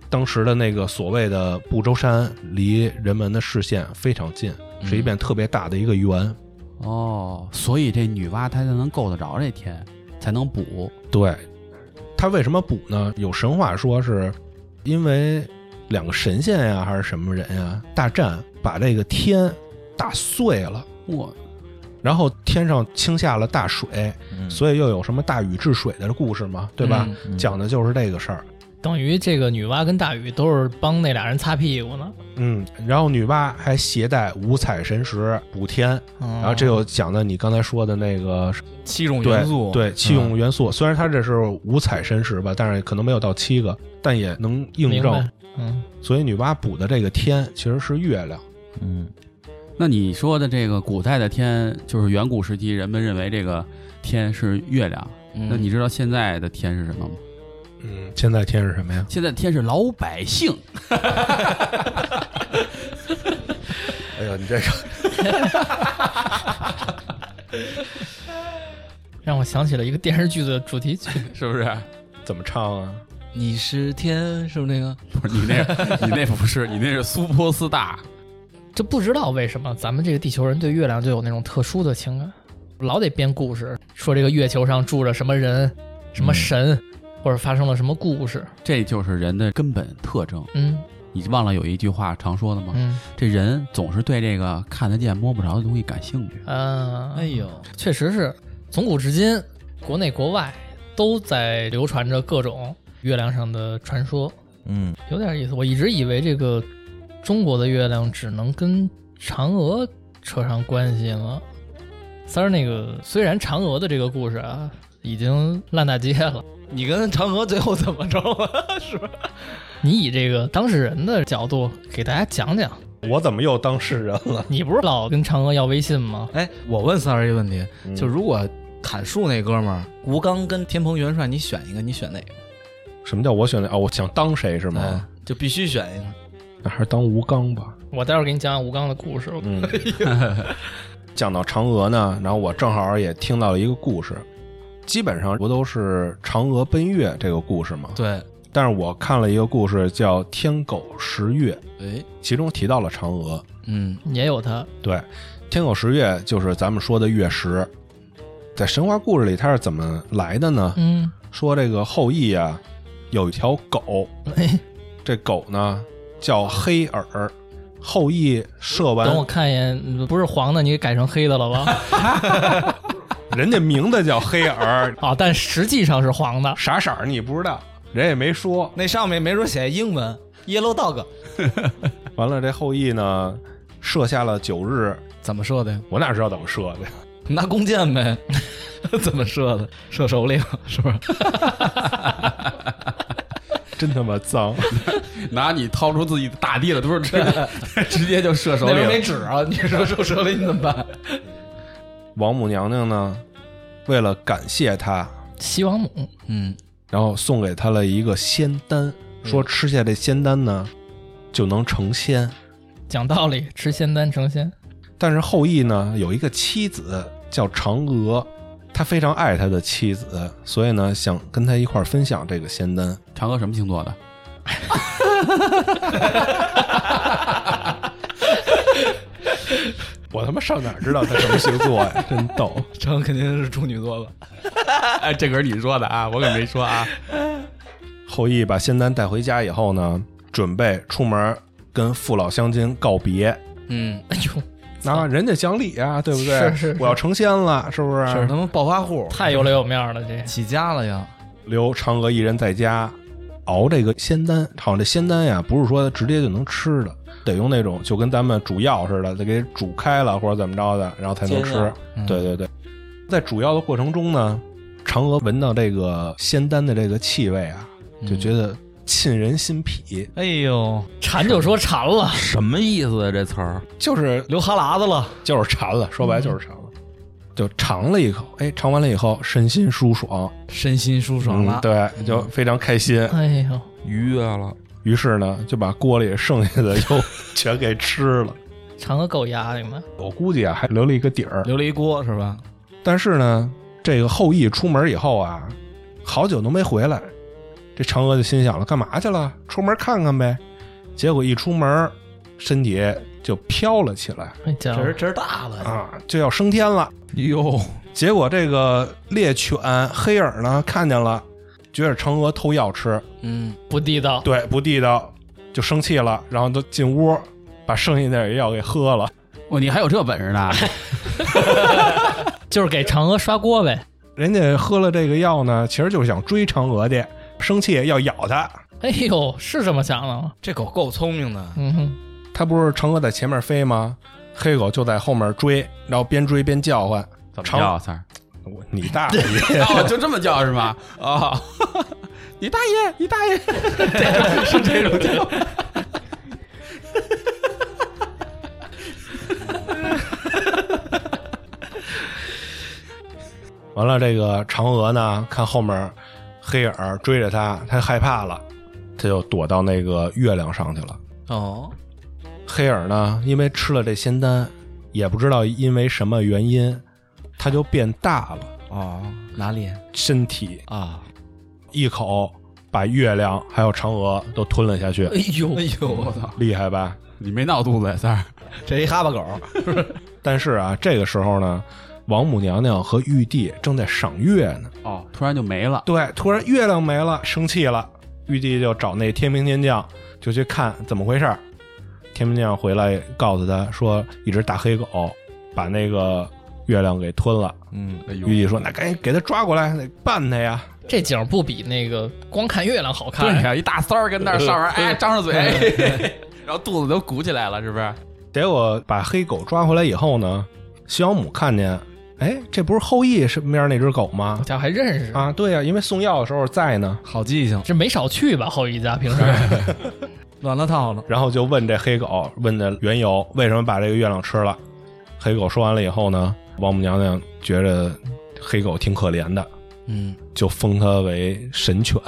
当时的那个所谓的不周山离人们的视线非常近，是一片特别大的一个圆。
哦，所以这女娲她才能够得着这天，才能补。
对，他为什么补呢？有神话说是因为两个神仙呀，还是什么人呀，大战把这个天打碎了。
哇
然后天上倾下了大水，
嗯
所以又有什么大禹治水的故事嘛，对吧？
嗯
讲的就是这个事儿。
等于这个女娲跟大禹都是帮那俩人擦屁股呢。
嗯，然后女娲还携带五彩神石补天，
然
然后这又讲的你刚才说的那个
七种元素，
对七种元素，虽然它这是五彩神石吧，但是可能没有到七个，但也能印证。
嗯，
所以女娲补的这个天其实是月亮。
嗯
那你说的这个古代的天，就是远古时期人们认为这个天是月亮。
嗯
那你知道现在的天是什么吗？
嗯，现在天是什么呀？
现在天是老百姓。[laughs]
哎呦，你这个 [laughs]
让我想起了一个电视剧的主题曲。[laughs]
是不是？
怎么唱啊？
你是天，是不是那个？
不是你那个，你那不是，你那是苏波斯大。
这不知道为什么咱们这个地球人对月亮就有那种特殊的情感，老得编故事，说这个月球上住着什么人、什么神，或者发生了什么故事。
这就是人的根本特征。
嗯
你忘了有一句话常说的吗？
嗯
这人总是对这个看得见摸不着的东西感兴趣。
啊，
哎呦，
确实是，从古至今，国内国外都在流传着各种月亮上的传说，
嗯
有点意思。我一直以为这个中国的月亮只能跟嫦娥扯上关系呢。三儿，那个虽然嫦娥的这个故事啊已经烂大街了，
你跟嫦娥最后怎么着了？[laughs] 是吧？
你以这个当事人的角度给大家讲讲。
我怎么又当事人了？[laughs]
你不是老跟嫦娥要微信吗？
哎，我问三儿一个问题，
嗯
就如果砍树那哥们儿吴刚跟天蓬元帅，你选一个，你选哪个？
什么叫我选的？哦，我想当谁是吗？
哎，就必须选一个。
那还是当吴刚吧。
我待会儿给你讲讲吴刚的故事。
嗯，[laughs] 讲到嫦娥呢，然后我正好也听到了一个故事，基本上不都是嫦娥奔月这个故事吗？
对，
但是我看了一个故事叫《天狗食月》，
哎，
其中提到了嫦娥。
嗯
也有它，
对，天狗食月就是咱们说的月食。在神话故事里，它是怎么来的呢？
嗯，
说这个后羿啊，有一条狗，
哎，
这狗呢叫黑耳。后羿射完
等我看一眼，不是黄的，你给改成黑的了吧？[laughs]
人家名字叫黑耳，[laughs]
啊，但实际上是黄的。
啥色儿你不知道，人也没说。
那上面没准写英文 “yellow dog”，[laughs]
完了，这后羿呢，射下了九日，
怎么射的呀？
我哪知道怎么射的？
拿弓箭呗，[laughs] 怎么射的？射手里是不是？
真他妈脏！
拿你掏出自己的大地了，都是直接直接就射手
那边没。纸啊！你说射手里你怎么办？
王母娘娘呢，为了感谢他，
西王母，
嗯，
然后送给他了一个仙丹，说吃下这仙丹呢，就能成仙。
讲道理，吃仙丹成仙。
但是后羿呢有一个妻子叫嫦娥，他非常爱他的妻子，所以呢想跟他一块儿分享这个仙丹。
嫦娥什么星座的？[laughs]
我他妈上哪儿知道他什么星座呀？真逗！[laughs]
这肯定是处女座吧？[laughs]
哎，这可是你说的啊，我可没说啊。[laughs]
后羿把仙丹带回家以后呢，准备出门跟父老乡亲告别。
嗯，
哎呦，
啊，人家讲理啊，对不对？
是是是
我要成仙了，是不是？
是他妈暴发户，
太有脸有面了，这
起家了呀。
留嫦娥一人在家熬这个仙丹。好像这仙丹呀，不是说直接就能吃的，得用那种就跟咱们煮药似的，得给煮开了或者怎么着的，然后才能吃。
嗯
对对对，在煮药的过程中呢，嫦娥闻到这个仙丹的这个气味啊，就觉得沁人心脾，
哎呦，
馋就说馋了，
什么意思啊？这词儿
就是
流哈喇子了。
就是馋了，说白就是馋了。就尝了一口，哎，尝完了以后身心舒爽，
身心舒爽了。
嗯，对，就非常开心。
哎呦，
愉悦了，
于是呢，就把锅里剩下的 [laughs] 又全给吃了。
嫦娥够压的嘛，
我估计啊，还留了一个底儿。
留了一锅是吧？
但是呢，这个后羿出门以后啊，好久都没回来。这嫦娥就心想了，干嘛去了？出门看看呗。结果一出门，身体就飘了起来
哎家伙
这，是这是大了。
啊，就要升天了。
哟，
结果这个猎犬黑耳呢，看见了，觉得嫦娥偷药吃，
嗯，
不地道，
对，不地道，就生气了，然后就进屋把剩下那点药给喝了。
哦，你还有这本事呢？[laughs] [laughs]
就是给嫦娥刷锅呗。
人家喝了这个药呢，其实就是想追嫦娥去，生气要咬它。
哎呦，是这么想的吗？
这狗够聪明的。
嗯哼，
它不是嫦娥在前面飞吗？黑狗就在后面追，然后边追边叫唤。
怎么
长
叫三儿？
我你大 [laughs] 爷！
哦，就这么叫是吗？哦，你大爷，你大爷，[laughs] 是这种叫。[laughs]
完了，这个嫦娥呢，看后面黑影追着它，它害怕了，它就躲到那个月亮上去了。
哦，
黑影呢，因为吃了这仙丹，也不知道因为什么原因，它就变大了，
哦，哪里
身体
啊？
一口把月亮还有嫦娥都吞了下去，
哎呦，
哎呦，我操！
厉害吧？
你没闹肚子呀，三儿？[laughs]
这一哈巴狗，[laughs]
但是啊，这个时候呢，王母娘娘和玉帝正在赏月呢。
哦，突然就没了。
对，突然月亮没了，生气了，玉帝就找那天兵天将，就去看怎么回事儿。天兵天将回来告诉他说，一只大黑狗把那个月亮给吞了。
嗯，
哎呦
玉帝说：“那赶紧给他抓过来，得办他呀。
这景儿不比那个光看月亮好看。
对呀，一大三儿跟那儿上面，[laughs] 哎，张着嘴，[laughs] 然后肚子都鼓起来了，是不是？”
结果把黑狗抓回来以后呢，西王母看见，哎，这不是后羿身边那只狗吗？
家伙还认识，
啊，对呀、因为送药的时候在呢。
好记性，
这没少去吧？后羿家平时 [laughs]
乱了套了。
然后就问这黑狗，问的缘由，为什么把这个月亮吃了？黑狗说完了以后呢，王母娘娘觉着黑狗挺可怜的，
嗯，
就封他为神犬，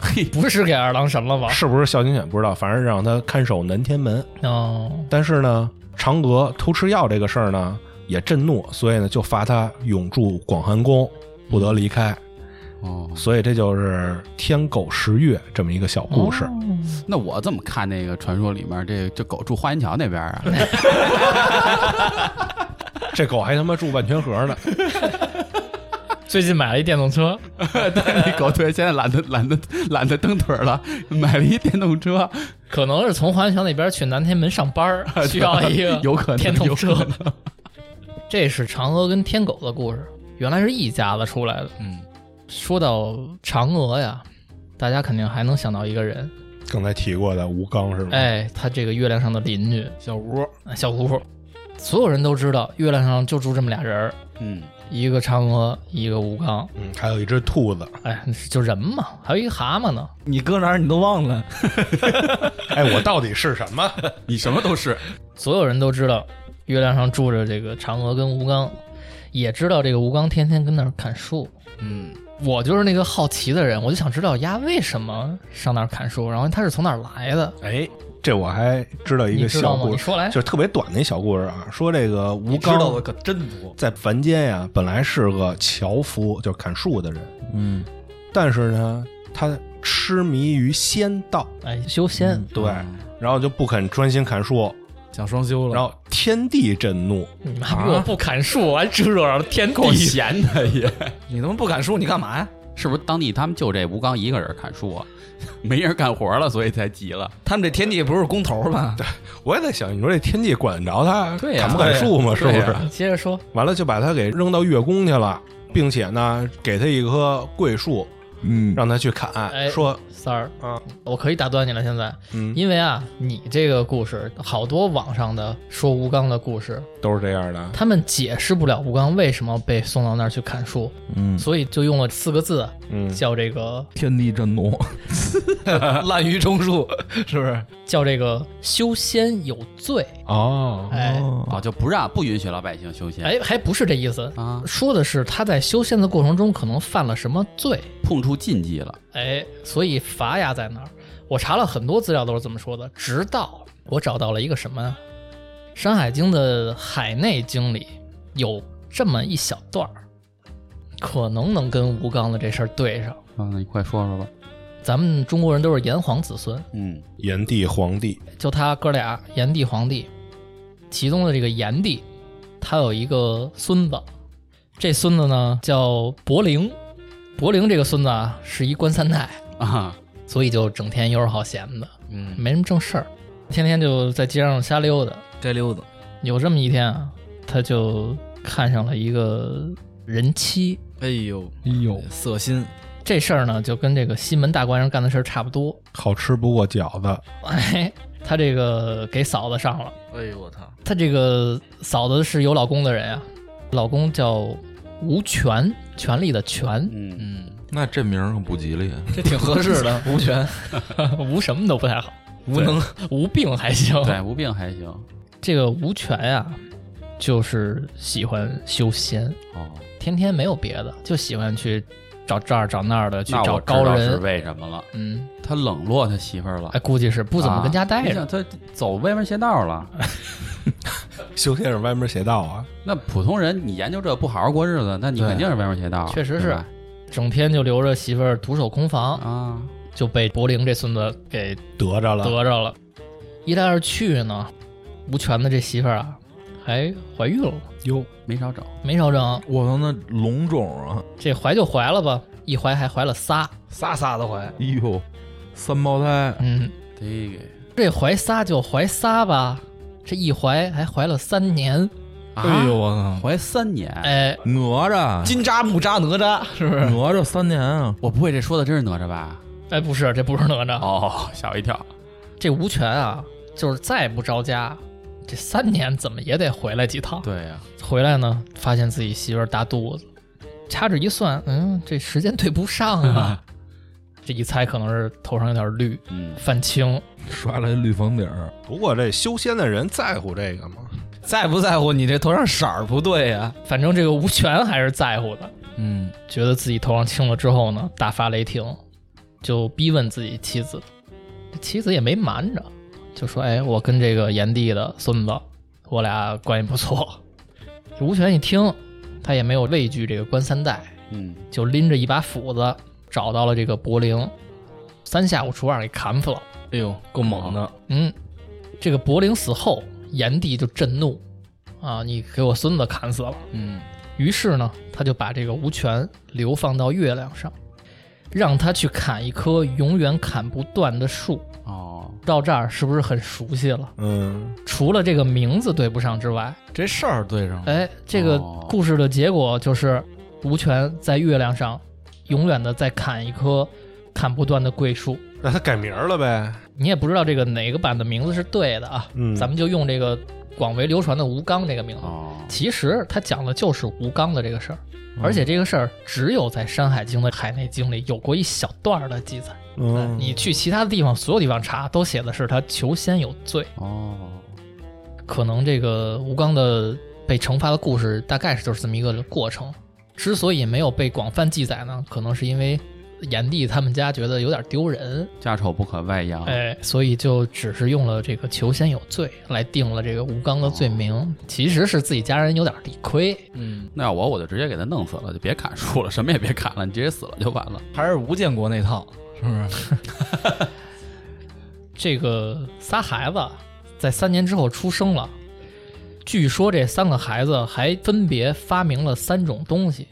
嘿，不是给二郎神了吧？
是不是孝敬犬不知道，反正让他看守南天门。
哦，
但是呢，嫦娥偷吃药这个事儿呢，也震怒，所以呢，就罚他永驻广寒宫，不得离开。
哦，
所以这就是天狗食月这么一个小故事。
那我怎么看那个传说里面，这这狗住花园桥那边啊？[laughs] [laughs]
这狗还他妈住万泉河呢。[laughs]
最近买了一电动车，[laughs]
那狗对，现在懒得懒得懒得蹬腿了，买了一电动车，
可能是从华源桥那边去南天门上班儿，需要一个
有可能
电动车。这是嫦娥跟天狗的故事，原来是一家子出来的。
嗯，
说到嫦娥呀，大家肯定还能想到一个人，
刚才提过的吴刚是吧？，
哎，他这个月亮上的邻居
小吴，
小吴，所有人都知道月亮上就住这么俩人儿，
嗯，
一个嫦娥，一个吴刚。
嗯，还有一只兔子。
哎，就人嘛，还有一个蛤蟆呢。
你搁哪儿你都忘了。[laughs]
哎，我到底是什么？[laughs]
你什么都是，
所有人都知道月亮上住着这个嫦娥跟吴刚，也知道这个吴刚天天跟那儿砍树。
嗯，
我就是那个好奇的人，我就想知道鸭为什么上那儿砍树，然后他是从哪儿来的。
哎，这我还知道一个？小故事，
你说来，
就是特别短的一小故事啊。说这个吴
刚知道的
刚
可真多。
在凡间呀，本来是个樵夫，就是砍树的人，
嗯
但是呢，他痴迷于仙道，
哎，修仙，
嗯
对，然后就不肯专心砍树，
讲双修了，
然后天地震怒，
你妈逼我不砍树，我 [laughs] 还惹上天
够
地。
闲的也，[laughs]
你他妈不砍树，你干嘛呀？
是不是当地他们就这吴刚一个人砍树啊？[laughs] 没人干活了，所以才急了。
他们这天地不是工头吗？
对我也在想，你说这天地管得着他
对呀
砍不砍树吗？是不是？
接着说，
完了就把他给扔到月宫去了，并且呢，给他一棵桂树，
嗯，
让他去砍，
哎
说
三儿
啊，
我可以打断你了。现在，
嗯，
因为啊，你这个故事，好多网上的说吴刚的故事，
都是这样的。
他们解释不了吴刚为什么被送到那儿去砍树，
嗯，
所以就用了四个字，
嗯，
叫这个
天地震怒，[laughs] [laughs]
滥竽充数，是不是？
叫这个修仙有罪。
哦，
哎
哦，就不让不允许老百姓修仙。
哎，还不是这意思，
啊，
说的是他在修仙的过程中可能犯了什么罪，
碰触禁忌了。
哎，所以罚压在那儿。我查了很多资料都是这么说的，直到我找到了一个什么呢？《山海经》的海内经里有这么一小段儿，可能能跟吴刚的这事儿对上。
啊，那你快说说吧。
咱们中国人都是炎黄子孙，
嗯
炎帝、黄帝，
就他哥俩，炎帝、黄帝，其中的这个炎帝，他有一个孙子，这孙子呢叫伯陵，伯陵这个孙子啊是一官三代，
啊，[laughs]
所以就整天游手好闲的，
嗯，
没什么正事儿，天天就在街上瞎溜达。
该溜达。
有这么一天啊，他就看上了一个人妻，
哎呦，
哎呦，
色心，
这事儿呢就跟这个西门大官人干的事儿差不多。
好吃不过饺子。
哎，他这个给嫂子上了。
哎呦我操！
他这个嫂子是有老公的人啊，老公叫吴权，权力的权，
嗯
嗯，
那这名儿可不吉利。
这挺合适的，无权
无什么都不太好，
无能，
无病还行。
对，无病还行。
这个无权呀、就是喜欢修仙，
哦，
天天没有别的，就喜欢去找这儿找那儿的去找高
人是
人。
为什么了。
嗯，
他冷落他媳妇儿了，
哎，估计是不怎么跟家待着。
啊他走歪门邪道了。[laughs]
修仙是歪门邪道啊！
那普通人，你研究这不好好过日子，那你肯定是歪门邪道。
确实是整天就留着媳妇儿独守空房，
啊，
就被柏林这孙子给
得着了，
得着了。一来二去呢，吴权的这媳妇儿啊，还怀孕了，
哟，
没少整。
没少整。
我操，那龙种啊！
这怀就怀了吧，一怀还怀了仨。
仨仨的怀，
哎呦，三胞胎，
嗯，
这个
这怀仨就怀仨吧，这一怀还怀了三年。
啊
哎呦我操！
怀三年，
哎，
哪吒，
金吒木吒哪吒是不是？
哪吒三年啊！
我不会这说的真是哪吒吧？
哎，不是，这不是哪吒。
哦，吓我一跳。
这吴权啊，就是再不着家，这三年怎么也得回来几趟。
对呀，
回来呢，发现自己媳妇儿大肚子，掐指一算，嗯，这时间对不上啊。[laughs] 这一猜可能是头上有点绿，
嗯，
泛青。
刷了一绿房顶儿，
不过这修仙的人在乎这个吗？
在不在乎你这头上色儿不对呀？
反正这个吴权还是在乎的，
嗯，
觉得自己头上青了之后呢，大发雷霆，就逼问自己妻子。这妻子也没瞒着，就说：“哎，我跟这个炎帝的孙子，我俩关系不错。”这吴权一听，他也没有畏惧这个官三代，
嗯，
就拎着一把斧子找到了这个柏陵，三下五除二给砍死了。
哎呦，够猛的！
嗯，这个柏陵死后，炎帝就震怒，啊，你给我孙子砍死了。
嗯，
于是呢，他就把这个吴权流放到月亮上，让他去砍一棵永远砍不断的树。
哦，
到这儿是不是很熟悉了？
嗯，
除了这个名字对不上之外，
这事儿对上了。
哎，这个
哦
故事的结果就是吴权在月亮上永远的在砍一棵砍不断的桂树。
那他改名了呗？
你也不知道这个哪个版的名字是对的啊，
嗯
咱们就用这个广为流传的吴刚这个名字。
哦，
其实他讲的就是吴刚的这个事儿，
嗯
而且这个事儿只有在《山海经》的海内经里有过一小段儿的记载。
嗯，
你去其他的地方，所有地方查都写的是他求仙有罪。
哦，
可能这个吴刚的被惩罚的故事大概是就是这么一个过程。之所以没有被广泛记载呢，可能是因为炎帝他们家觉得有点丢人，
家丑不可外扬。
哎，所以就只是用了这个求仙有罪来定了这个吴刚的罪名，其实是自己家人有点理亏。
嗯，
那要我我就直接给他弄死了，就别砍树了，什么也别砍了，你直接死了就完了。
还是吴建国那套，是不是？[laughs]
这个仨孩子在三年之后出生了，据说这三个孩子还分别发明了三种东西，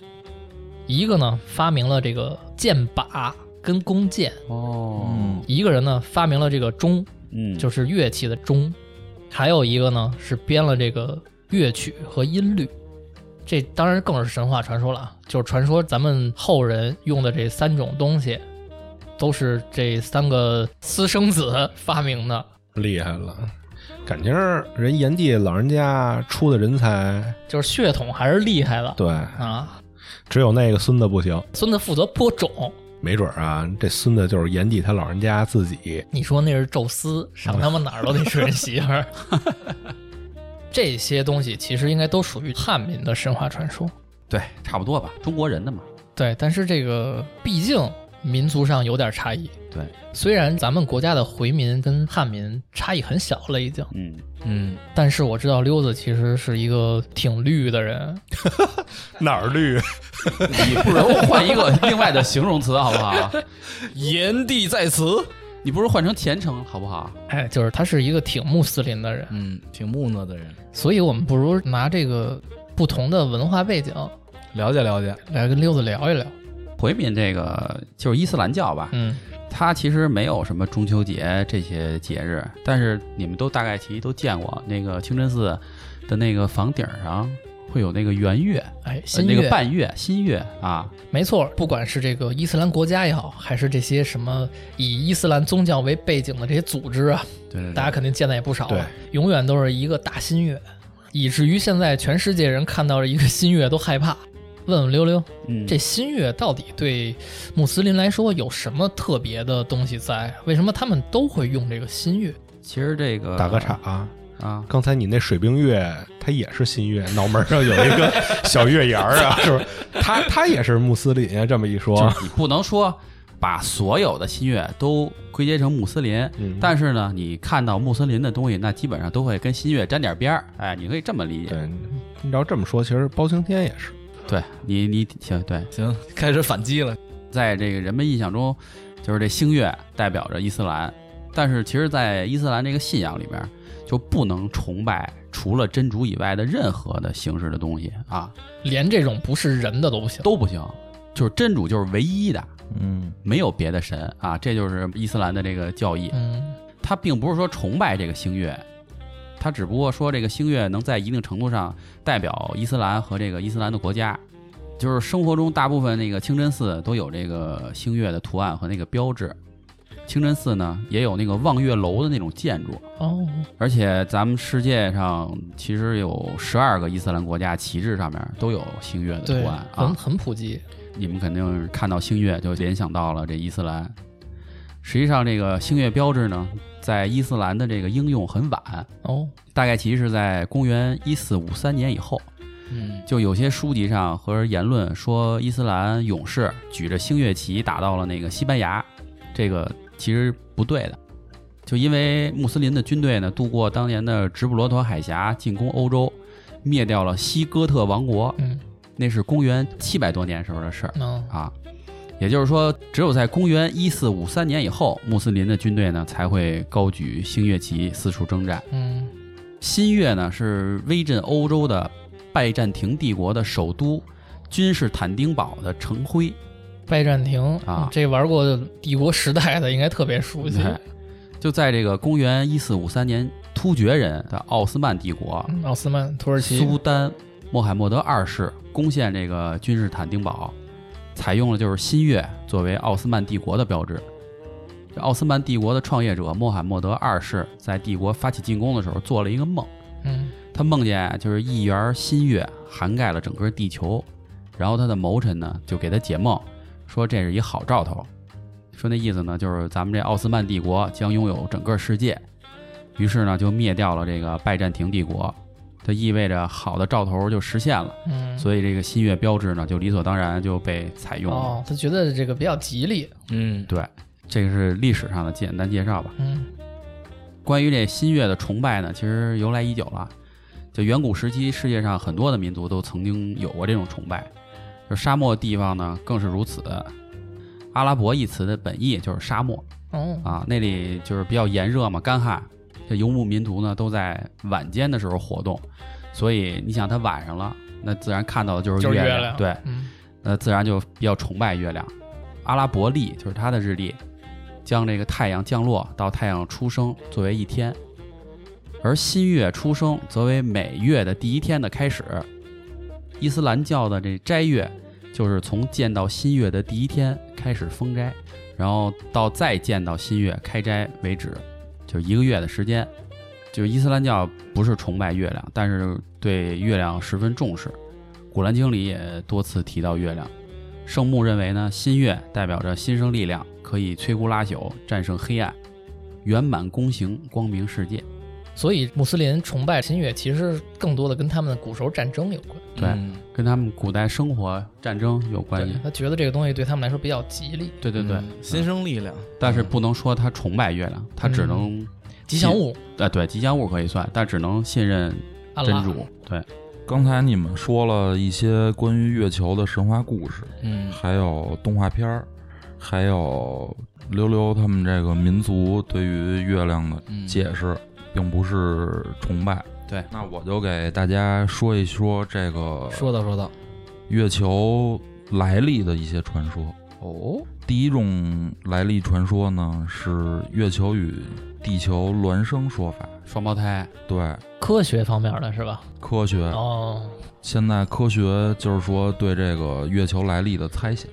一个呢发明了这个箭靶跟弓箭，
哦。
嗯。
一个人呢发明了这个钟，
嗯，
就是乐器的钟，还有一个呢是编了这个乐曲和音律。这当然更是神话传说了啊，就是传说咱们后人用的这三种东西，都是这三个私生子发明的。
厉害了，感情人炎帝老人家出的人才，
就是血统还是厉害的
对，
啊。
只有那个孙子不行。
孙子负责播种，
没准儿啊，这孙子就是炎帝他老人家自己。
你说那是宙斯，上他妈哪儿都得是人媳妇儿。[laughs] 这些东西其实应该都属于汉民的神话传说。
对，差不多吧，中国人的嘛。
对，但是这个毕竟民族上有点差异。
对，
虽然咱们国家的回民跟汉民差异很小了已经，
嗯，
嗯，
但是我知道溜子其实是一个挺绿的人。[laughs]
哪儿绿？
你不如换一个另外的形容词好不好？[laughs]
炎帝在此。
你不如换成虔诚好不好？
哎，就是他是一个挺穆斯林的人，
嗯，挺木讷的人，
所以我们不如拿这个不同的文化背景
了解了解。
来跟溜子聊一聊。
回民这个就是伊斯兰教吧，
嗯，
它其实没有什么中秋节这些节日，但是你们都大概其都见过那个清真寺的那个房顶上会有那个圆月，
哎，
呃那个半月、新月啊，
没错，不管是这个伊斯兰国家也好，还是这些什么以伊斯兰宗教为背景的这些组织啊，
对对对，
大家肯定见的也不少
对
了。永远都是一个大新月，以至于现在全世界人看到了一个新月都害怕。问问溜溜，
嗯
这新月到底对穆斯林来说有什么特别的东西在？为什么他们都会用这个新月？
其实这个
打个岔啊，
啊，
刚才你那水冰月，它也是新月，脑门上有一个小月牙儿啊，是不是？它它也是穆斯林啊，这么一说
就，是你不能说把所有的新月都归结成穆斯林，
嗯
但是呢，你看到穆斯林的东西，那基本上都会跟新月沾点边儿，哎，你可以这么理解。
对，你要这么说，其实包青天也是。
对你，你行对，
行，开始反击了。
在这个人们印象中，就是这星月代表着伊斯兰，但是其实，在伊斯兰这个信仰里边，就不能崇拜除了真主以外的任何的形式的东西啊，
连这种不是人的都不行。
都不行，就是真主就是唯一的，
嗯
没有别的神啊，这就是伊斯兰的这个教义。
嗯，
他并不是说崇拜这个星月，他只不过说这个星月能在一定程度上代表伊斯兰和这个伊斯兰的国家。就是生活中大部分那个清真寺都有这个星月的图案和那个标志，清真寺呢也有那个望月楼的那种建筑，
哦，
而且咱们世界上其实有十二个伊斯兰国家旗帜上面都有星月的图案，
很
啊。
很普及。
你们肯定看到星月就联想到了这伊斯兰。实际上，这个星月标志呢，在伊斯兰的这个应用很晚，
哦，
大概其实是在公元一四五三年以后，
嗯，
就有些书籍上和言论说伊斯兰勇士举着星月旗打到了那个西班牙，这个其实不对的。就因为穆斯林的军队呢，渡过当年的直布罗陀海峡，进攻欧洲，灭掉了西哥特王国，
嗯，
那是公元七百多年时候的事儿。
嗯，
啊，也就是说，只有在公元一四五三年以后，穆斯林的军队呢才会高举星月旗四处征战。
嗯，
新月呢是威震欧洲的拜占庭帝国的首都君士坦丁堡的城徽。
拜占庭
啊
这玩过帝国时代的应该特别熟悉。
对就在这个公元一四五三年，突厥人的奥斯曼帝国
嗯奥斯曼土耳其
苏丹穆罕默德二世攻陷这个君士坦丁堡，采用了就是新月作为奥斯曼帝国的标志。这奥斯曼帝国的创业者穆罕默德二世在帝国发起进攻的时候做了一个梦，
嗯。
他梦见就是一圆新月涵盖了整个地球，然后他的谋臣呢就给他解梦，说这是一好兆头，说那意思呢就是咱们这奥斯曼帝国将拥有整个世界，于是呢就灭掉了这个拜占庭帝国，这意味着好的兆头就实现了，
嗯，
所以这个新月标志呢，就理所当然就被采用了。
哦，他觉得这个比较吉利，
嗯，
对，这个是历史上的简单介绍吧。
嗯
关于这新月的崇拜呢，其实由来已久了。就远古时期，世界上很多的民族都曾经有过这种崇拜，就沙漠地方呢更是如此。阿拉伯一词的本意就是沙漠
哦
啊，那里就是比较炎热嘛，干旱。这游牧民族呢都在晚间的时候活动，所以你想，他晚上了，那自然看到的就是月
亮
对，
嗯
那自然就比较崇拜月亮。阿拉伯历就是它的日历，将这个太阳降落到太阳出生作为一天，而新月出生则为每月的第一天的开始。伊斯兰教的这斋月，就是从见到新月的第一天开始封斋，然后到再见到新月开斋为止，就一个月的时间。就伊斯兰教不是崇拜月亮，但是对月亮十分重视。古兰经里也多次提到月亮。圣穆认为呢，新月代表着新生力量，可以摧枯拉朽，战胜黑暗，圆满功行，光明世界。
所以穆斯林崇拜新月，其实更多的跟他们的古时候战争有关。
对
嗯。
跟他们古代生活战争有关。系。
他觉得这个东西对他们来说比较吉利，
对对对，
嗯。新生力量，
但是不能说他崇拜月亮，他只能
吉祥物。
呃对吉祥物可以算，但只能信任真主。对，
刚才你们说了一些关于月球的神话故事，
嗯。
还有动画片儿，还有溜溜他们这个民族对于月亮的
嗯。
解释，并不是崇拜。
对，
那我就给大家说一说这个
说道说道，
月球来历的一些传说。
哦，
第一种来历传说呢是月球与地球孪生说法。
双胞胎，
对，
科学方面的是吧？
科学
哦，
现在科学就是说对这个月球来历的猜想，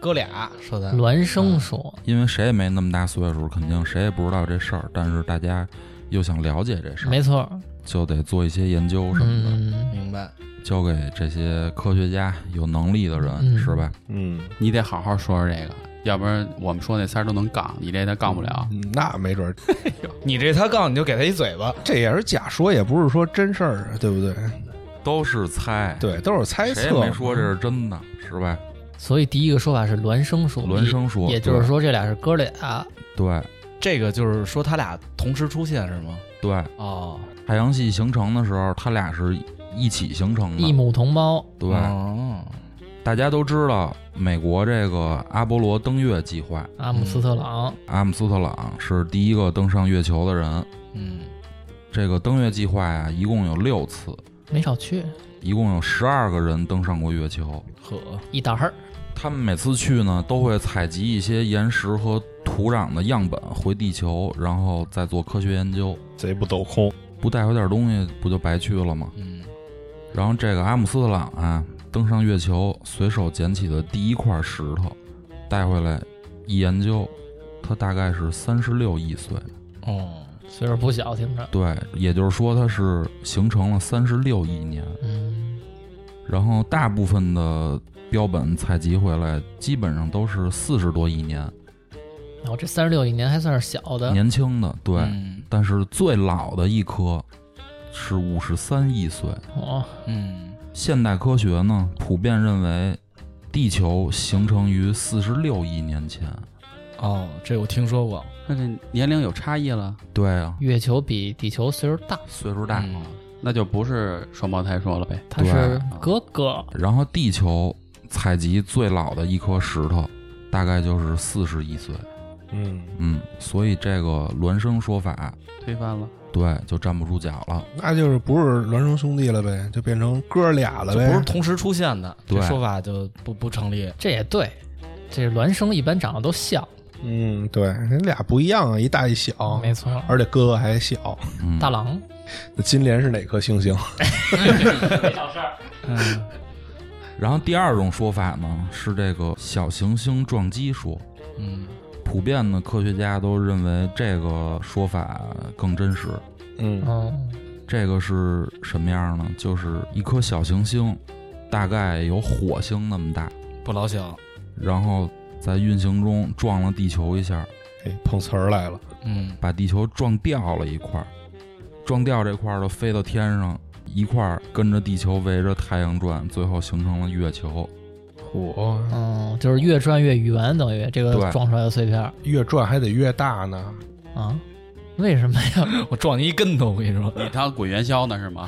哥俩说的，
孪生说，
因为谁也没那么大岁数，肯定谁也不知道这事儿，但是大家又想了解这事儿，
没错，
就得做一些研究什么的，
嗯，
明白，
交给这些科学家有能力的人，
嗯
是吧？
嗯，
你得好好说说这个，要不然我们说那仨儿都能杠，你这他杠不了。
嗯那没准儿，[laughs]
你这他杠你就给他一嘴巴，
这也是假说，也不是说真事儿，对不对？
都是猜，
对，都是猜测
谁也。没说这是真的，是吧？
所以第一个说法是孪生说，
孪生说，
也就是说这俩是哥俩，
对
这个就是说他俩同时出现是吗？
对。对，
哦，
太阳系形成的时候，他俩是一起形成的，
异母同胞，
对。
哦，
大家都知道，美国这个阿波罗登月计划，
阿姆斯特朗，
阿姆斯特朗是第一个登上月球的人。
嗯。
这个登月计划呀，一共有六次，
没少去，
一共有十二个人登上过月球。
呵，
一打儿，
他们每次去呢，都会采集一些岩石和土壤的样本回地球，然后再做科学研究。
贼不走空，
不带回点东西，不就白去了吗？
嗯
然后这个阿姆斯特朗啊，登上月球，随手捡起的第一块石头，带回来一研究，他大概是三十六亿岁。
哦，
岁数不小，听着，
对，也就是说它是形成了三十六亿年。
嗯，
然后大部分的标本采集回来，基本上都是四十多亿年，
然后这三十六亿年还算是小的，
年轻的。对，
嗯
但是最老的一颗是五十三亿岁。
哦，
嗯
现代科学呢，普遍认为地球形成于四十六亿年前。
哦，这我听说过，
那这年龄有差异了，
对啊，
月球比地球岁数大，
岁数大。
嗯
那就不是双胞胎说了呗。
他是哥哥，
然后地球采集最老的一颗石头，大概就是四十亿岁。
嗯，
嗯，所以这个孪生说法，
推翻了，
对，就站不住脚了。
那就是不是孪生兄弟了呗，就变成哥俩了呗，
不是同时出现的，这
对
说法就不不成立。
这也对，这孪生一般长得都像，
嗯，对，人俩不一样啊，一大一小，
没错，
而且哥哥还小。
嗯，
大郎，
那金莲是哪颗星星？[laughs]
嗯
然后第二种说法呢，是这个小行星撞击说。
嗯
普遍的科学家都认为这个说法更真实。
嗯
嗯，
这个是什么样呢？就是一颗小行星，大概有火星那么大，
不老小。
然后在运行中撞了地球一下，
哎，碰瓷儿来了。
嗯
把地球撞掉了一块儿，撞掉这块儿都飞到天上，一块儿跟着地球围着太阳转，最后形成了月球。
嚯，
嗯，就是越转越圆，等于这个撞出来的碎片
越转还得越大呢。
啊？为什么呀？[laughs]
我撞你一跟头，我跟你说，
你当滚元宵呢是吗？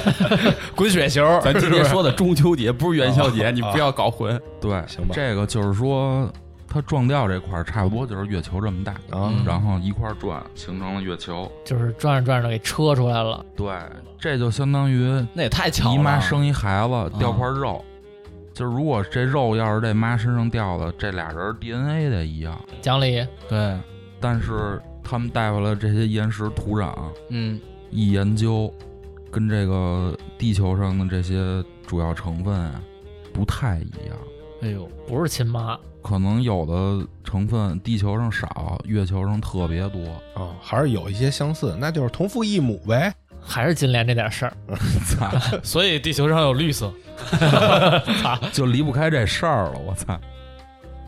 [laughs]
滚雪球，
咱今天说的中秋节不是元宵节，[laughs] 你不要搞混。
对，
行吧
这个就是说，它撞掉这块儿差不多就是月球这么大，
啊
嗯
然后一块儿转形成了月球。
就是转着转着给车出来了。
对，这就相当于
那也太巧了。
姨妈生一孩子掉块肉，就是如果这肉要是这妈身上掉的，这俩人 DNA 得一样，
讲理，
对，
但是他们带回来这些岩石土壤
嗯，
一研究，跟这个地球上的这些主要成分啊不太一样。
哎呦，
不是亲妈，
可能有的成分地球上少，月球上特别多。
啊，还是有一些相似，那就是同父异母呗。
还是金莲这点事儿。[laughs]
操，
所以地球上有绿色。[laughs]
就离不开这事儿了。我操！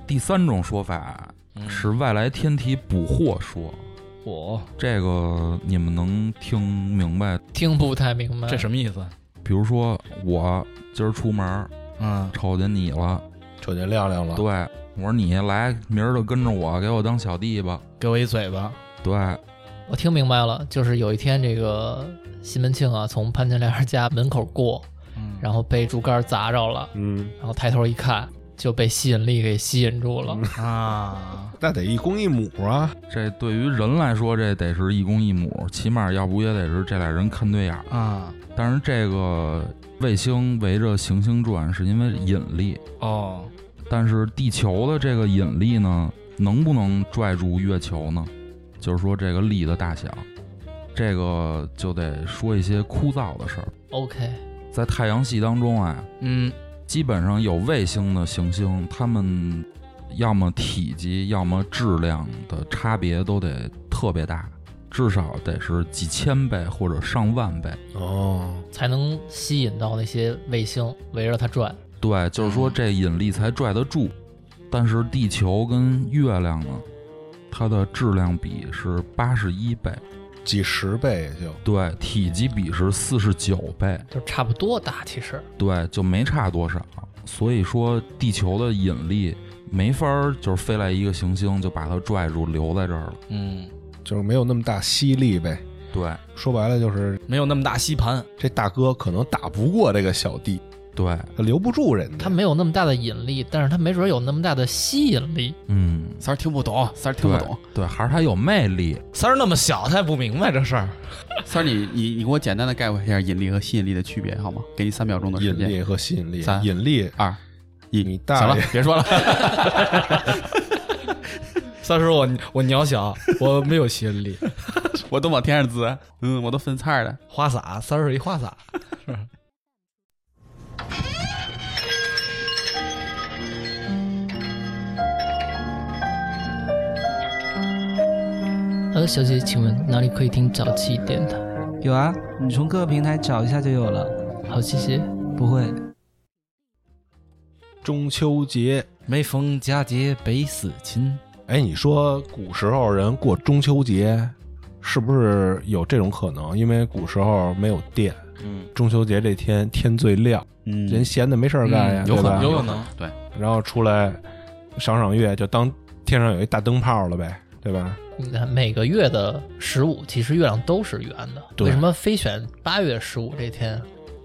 第三种说法是外来天体捕获说，
我
这个你们能听明白？
听不太明白，
这什么意思？
比如说我今儿出门
嗯，
瞅见你了，
瞅见亮亮了，
对我说你来，明儿就跟着我，给我当小弟吧。
给我一嘴巴。
对，
我听明白了，就是有一天这个西门庆啊，从潘金莲家门口过，
嗯，
然后被竹竿砸着了，
嗯，
然后抬头一看，就被吸引力给吸引住了。
啊，[laughs]
那得一公一母啊。
这对于人来说，这得是一公一母，起码要不也得是这俩人看对眼儿。
啊，
但是这个卫星围着行星转是因为引力，
哦，
但是地球的这个引力呢，能不能拽住月球呢？就是说这个力的大小，这个就得说一些枯燥的事儿。
OK，
在太阳系当中啊，
嗯，
基本上有卫星的行星，它们要么体积，要么质量的差别都得特别大，至少得是几千倍或者上万倍。
哦，
才能吸引到那些卫星围着它转。
对，就是说这引力才拽得住。但是地球跟月亮呢，它的质量比是八十一倍，
几十倍也就
对，体积比是四十九倍，
就差不多大，其实
对，就没差多少。所以说，地球的引力没法儿就是飞来一个行星就把它拽住留在这儿了。
嗯，
就是没有那么大吸力呗。
对
说白了就是
没有那么大吸盘。
这大哥可能打不过这个小弟，
对，
他留不住人家。
它没有那么大的引力，但是他没准有那么大的吸引力。
嗯，
三儿听不懂，三儿听不懂。
对，还是他有魅力。
三儿那么小，他也不明白这事儿。[laughs]
三儿，你你你给我简单的概括一下引力和吸引力的区别好吗？给你三秒钟的时间。
引力和吸引力，
三
引力
二一，
你大
行了，别说了。[laughs]
三叔，我我渺小，我没有吸引力。[laughs]
我都往天上滋，嗯，我都分叉的。
花洒，三儿是一花洒。
呃，小姐，请问哪里可以听早期电台？
有啊，你从各个平台找一下就有了。
好，谢谢。
不会，
中秋节，
每逢佳节倍思亲。
哎，你说古时候人过中秋节，是不是有这种可能？因为古时候没有电，
嗯
中秋节这天天最亮，
嗯
人闲的没事儿干呀，
有可能有可能。
对，
然后出来赏赏月，就当天上有一大灯泡了呗，对吧？
你看每个月的十五，其实月亮都是圆的。为什么非选八月十五这天？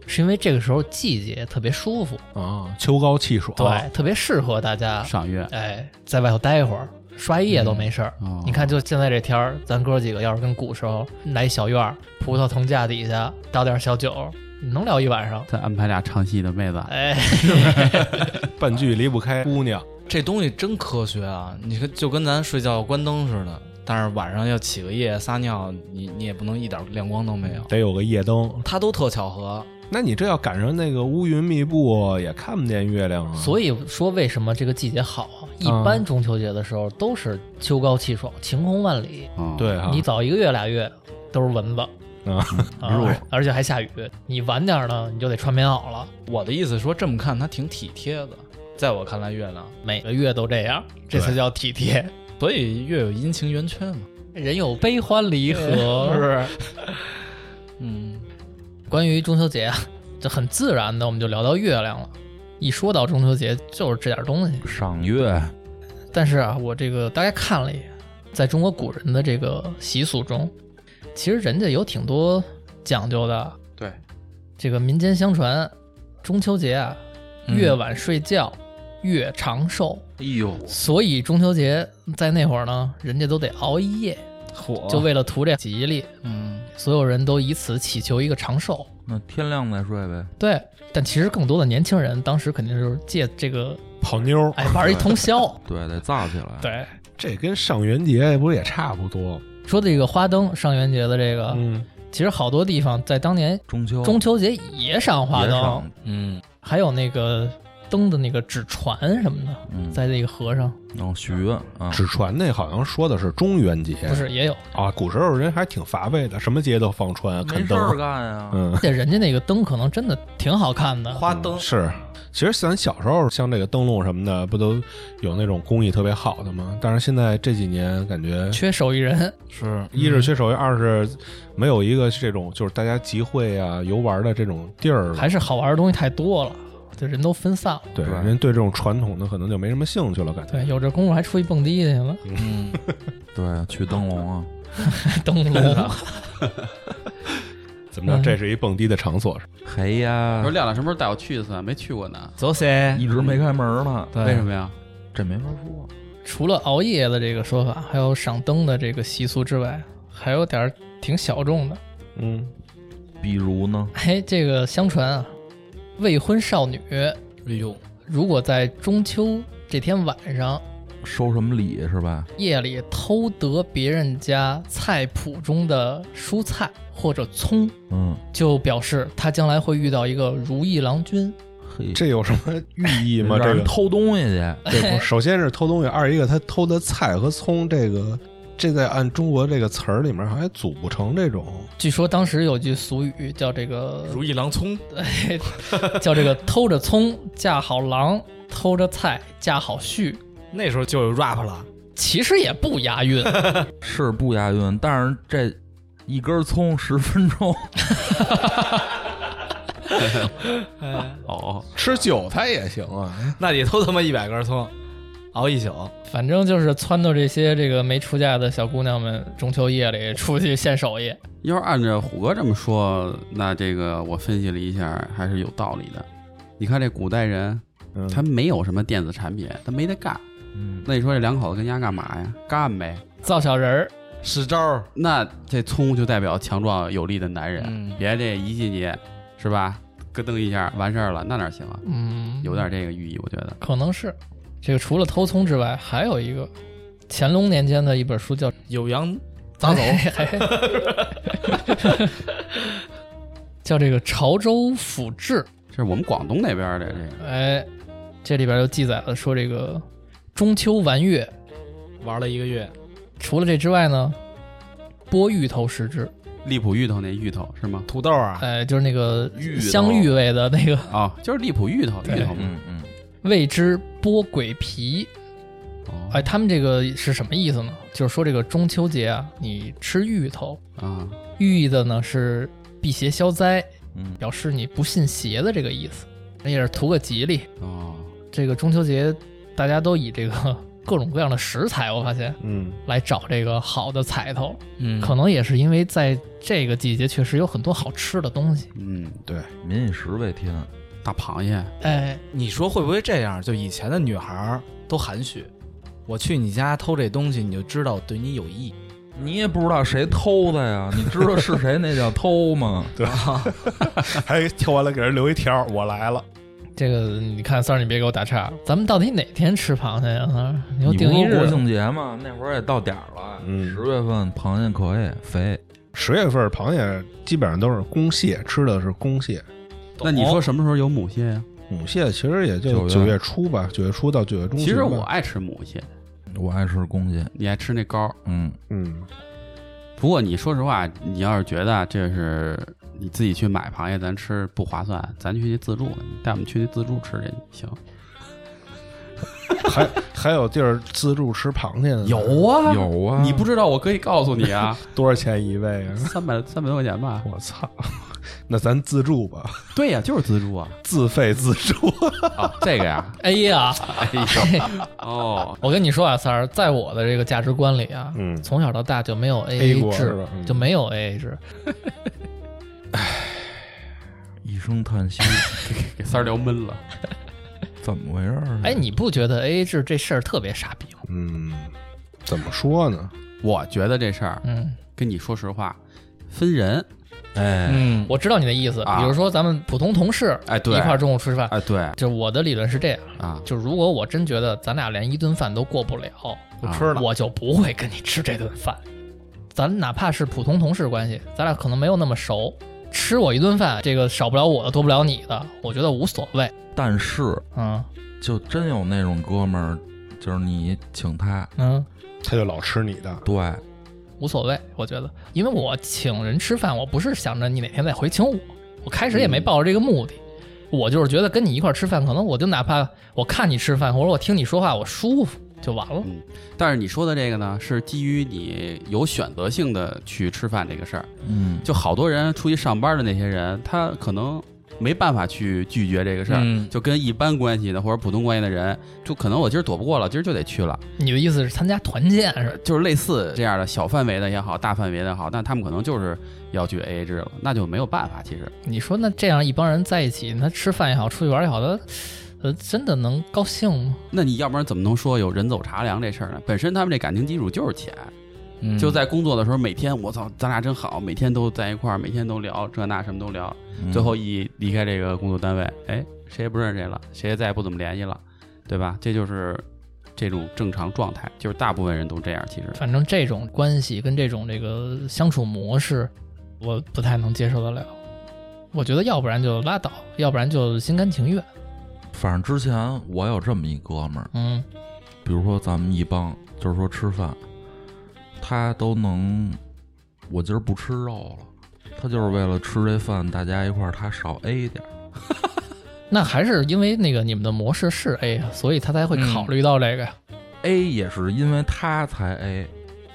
是因为这个时候季节特别舒服，
啊，秋高气爽，
对，特别适合大家。
赏月。
哎，在外头待一会儿，刷一夜都没事儿。
哦
你看，就现在这天儿，咱哥几个要是跟古时候来一小院儿，葡萄藤架底下倒点小酒，能聊一晚上。
再安排俩唱戏的妹子，
哎 [laughs] [laughs]
半句离不开姑娘。
这东西真科学啊！你看，就跟咱睡觉关灯似的，但是晚上要起个夜撒尿，你你也不能一点亮光都没有。
得有个夜灯，
它都特巧合。
那你这要赶上那个乌云密布，也看不见月亮啊。
所以说为什么这个季节好啊？一般中秋节的时候都是秋高气爽，晴空万里。
嗯，
对啊，
你早一个月俩月都是蚊子
啊，[laughs]
啊，而且还下雨。你晚点儿呢，你就得穿棉袄了。
我的意思说，这么看它挺体贴的。在我看来，月亮，
每个月都这样，这才叫体贴。[laughs]
所以月有阴晴圆缺嘛，
人有悲欢离合
是不
合，
是？[laughs] 嗯，
关于中秋节啊，就很自然的我们就聊到月亮了。一说到中秋节，就是这点东西。
赏月，
但是啊，我这个大概看了一眼，在中国古人的这个习俗中，其实人家有挺多讲究的。
对，
这个民间相传，中秋节啊，
嗯
越晚睡觉越长寿，
哎呦，
所以中秋节在那会儿呢，人家都得熬一夜，
火
就为了图这吉利，
嗯，
所有人都以此祈求一个长寿。
那天亮再睡呗。
对，但其实更多的年轻人当时肯定就是借这个
泡妞，
哎玩一通宵。[laughs]
对，得造起来。
对，
这跟上元节不是也差不多？
说这个花灯，上元节的这个，
嗯，
其实好多地方在当年
中秋，
中秋节也赏花灯，
嗯，
还有那个灯的那个纸船什么的，
嗯，
在那个河上
然后许愿啊，
纸船那好像说的是中元节，
不是也有？
啊？古时候人还挺乏味的，什么节都放船看
没事儿
灯。
干呀。
嗯
而，且人家那个灯可能真的挺好看的，
花灯
是。其实咱小时候像这个灯笼什么的，不都有那种工艺特别好的吗？但是现在这几年感觉，
缺手艺人。
是
一是缺手艺，二是没有一个这种就是大家集会啊、游玩的这种地儿了。
还是好玩的东西太多了，这人都分散了。
对，
对
人对这种传统的可能就没什么兴趣了，感觉。
对，有这功夫还出去蹦迪去了，
嗯，[laughs]
对，去灯笼啊，[laughs]
灯笼。[laughs]
怎么着？
嗯
这是一蹦迪的场所是吧？
嘿呀
说，亮亮什么时候带我去一次？没去过呢，
走噻，
一直没开门呢，
对
为什么呀？
这没法说。
除了熬夜的这个说法，还有赏灯的这个习俗之外，还有点挺小众的。
嗯，
比如呢，
哎，这个相传啊，未婚少女
哎呦，
如果在中秋这天晚上
收什么礼是吧？
夜里偷得别人家菜谱中的蔬菜或者葱，
嗯，
就表示他将来会遇到一个如意郎君。
嘿，
这有什么寓意吗？[laughs]
让人
这个
偷东西去，
对，不首先是偷东西，二一个他偷的菜和葱，这个这在按中国这个词儿里面还组不成这种。
据说当时有句俗语叫这个
如意郎葱，
叫这个 [laughs] 偷着葱嫁好郎，偷着菜嫁好婿。
那时候就有 rap 了，
其实也不押韵，[laughs]
是不押韵，但是这一根葱十分钟，[laughs]
哦，
吃韭菜也行啊，
那得偷他妈一百根葱，熬一宿。
反正就是撺掇这些这个没出嫁的小姑娘们，中秋夜里出去献手艺。
要是按照虎哥这么说，那这个我分析了一下，还是有道理的。你看这古代人，
嗯，
他没有什么电子产品，他没得干。
嗯，
那你说这两口子跟家干嘛呀？干呗。
造小人儿，
使招儿，
那这葱就代表强壮有力的男人，
嗯
别这一进去是吧？咯噔一下完事儿了，那哪行啊？
嗯，
有点这个寓意，我觉得。
可能是。这个除了偷葱之外，还有一个乾隆年间的一本书叫《
酉阳杂走，
还 [laughs] 叫这个《潮州府志》。
这是我们广东那边的这个，
哎，这里边就记载了说这个中秋玩月，
玩了一个月，
除了这之外呢，剥芋头食之，
荔浦芋头那芋头是吗？
土豆啊，
哎，就是那个
芋
香芋味的那个，
哦，就是荔浦芋头，芋头嘛。
嗯嗯，
谓之剥鬼皮。
哦，
哎，他们这个是什么意思呢？就是说这个中秋节啊，你吃芋头，
啊，
寓意的呢是辟邪消灾，
嗯，
表示你不信邪的这个意思，也是图个吉利。
哦，
这个中秋节，大家都以这个各种各样的食材，我发现
嗯，
来找这个好的彩头，
嗯。
可能也是因为在这个季节确实有很多好吃的东西。
嗯，对
民以食为天，
大螃蟹，
哎，
你说会不会这样？就以前的女孩儿都含蓄，我去你家偷这东西，你就知道对你有益。
你也不知道谁偷的呀？[laughs] 你知道是谁那叫偷吗？
对，[laughs] [laughs] 还偷完了给人留一条，我来了。
这个你看三儿，你别给我打岔，咱们到底哪天吃螃蟹呀？三儿，你给我
你
定一日
国。庆节嘛？那会儿也到点儿了，
嗯
十月份螃蟹可以肥，
十月份螃蟹基本上都是公蟹，吃的是公蟹。
那你说什么时候有母蟹呀？
母蟹其实也就
九月
初吧，九月初到九月中。
其实我爱吃母蟹，
我爱吃公蟹，
你爱吃那膏儿。
嗯，
嗯，
不过你说实话，你要是觉得这是你自己去买螃蟹咱吃不划算，咱去那自助，你带我们去那自助吃去行。
还 [laughs] 还有地儿自助吃螃蟹呢？
有，啊
有啊，
你不知道，我可以告诉你啊，[laughs]
多少钱一位啊？
三百三百多块钱吧。
我操！那咱自助吧，[laughs]
对呀，就是自助啊。
自费自助。[laughs]
哦，这个呀
，A 呀，
哎呦，[laughs] 哦，
我跟你说啊，三儿，在我的这个价值观里啊，
嗯
从小到大就没有
A
A
过是
制
吧嗯，
就没有 A A 制。[sighs]
一声叹息，
给三儿聊闷了。
怎么回事儿？
哎，你不觉得 A A 制这事儿特别傻逼吗？
嗯，怎么说呢？
我觉得这事儿
嗯，
跟你说实话，分人。
哎，
嗯，
我知道你的意思。
啊
比如说咱们普通同事，
哎对
一块儿中午吃饭，
哎，对
就我的理论是这样，
啊，
就如果我真觉得咱俩连一顿饭都过不了，
不吃了，
我就不会跟你吃这顿饭。咱哪怕是普通同事关系，咱俩可能没有那么熟，吃我一顿饭，这个少不了我的，多不了你的，我觉得无所谓。
但是
嗯
就真有那种哥们儿，就是你请他，
嗯，
他就老吃你的。
对，
无所谓，我觉得，因为我请人吃饭，我不是想着你哪天再回请我，我开始也没抱着这个目的，我就是觉得跟你一块儿吃饭，可能我就哪怕我看你吃饭，或者我听你说话，我舒服就完了。
嗯，但是你说的这个呢，是基于你有选择性的去吃饭这个事儿。
嗯，
就好多人出去上班的那些人，他可能没办法去拒绝这个事儿，
嗯
就跟一般关系的或者普通关系的人，就可能我今儿躲不过了，今儿就得去了，
你的意思是参加团建是吧？
就是类似这样的小范围的也好，大范围的也好，但他们可能就是要去 AA 制了，那就没有办法。其实，
你说那这样一帮人在一起，他吃饭也好，出去玩也好，他呃真的能高兴吗？
那你要不然怎么能说有人走茶凉这事儿呢？本身他们这感情基础就是钱，
嗯
就在工作的时候，每天我操，咱俩真好，每天都在一块儿，每天都聊这那什么都聊，
嗯
最后一离开这个工作单位，哎，谁也不认识谁了，谁也再也不怎么联系了，对吧？这就是这种正常状态，就是大部分人都这样。其实，
反正这种关系跟这种这个相处模式，我不太能接受得了。我觉得要不然就拉倒，要不然就心甘情愿。
反正之前我有这么一哥们儿，
嗯，
比如说咱们一帮，就是说吃饭，他都能，我今儿不吃肉了，他就是为了吃这饭，大家一块儿他少 A 点儿。[laughs]
那还是因为那个你们的模式是 A 啊，所以他才会考虑到这个呀。
A 也是因为他才 A，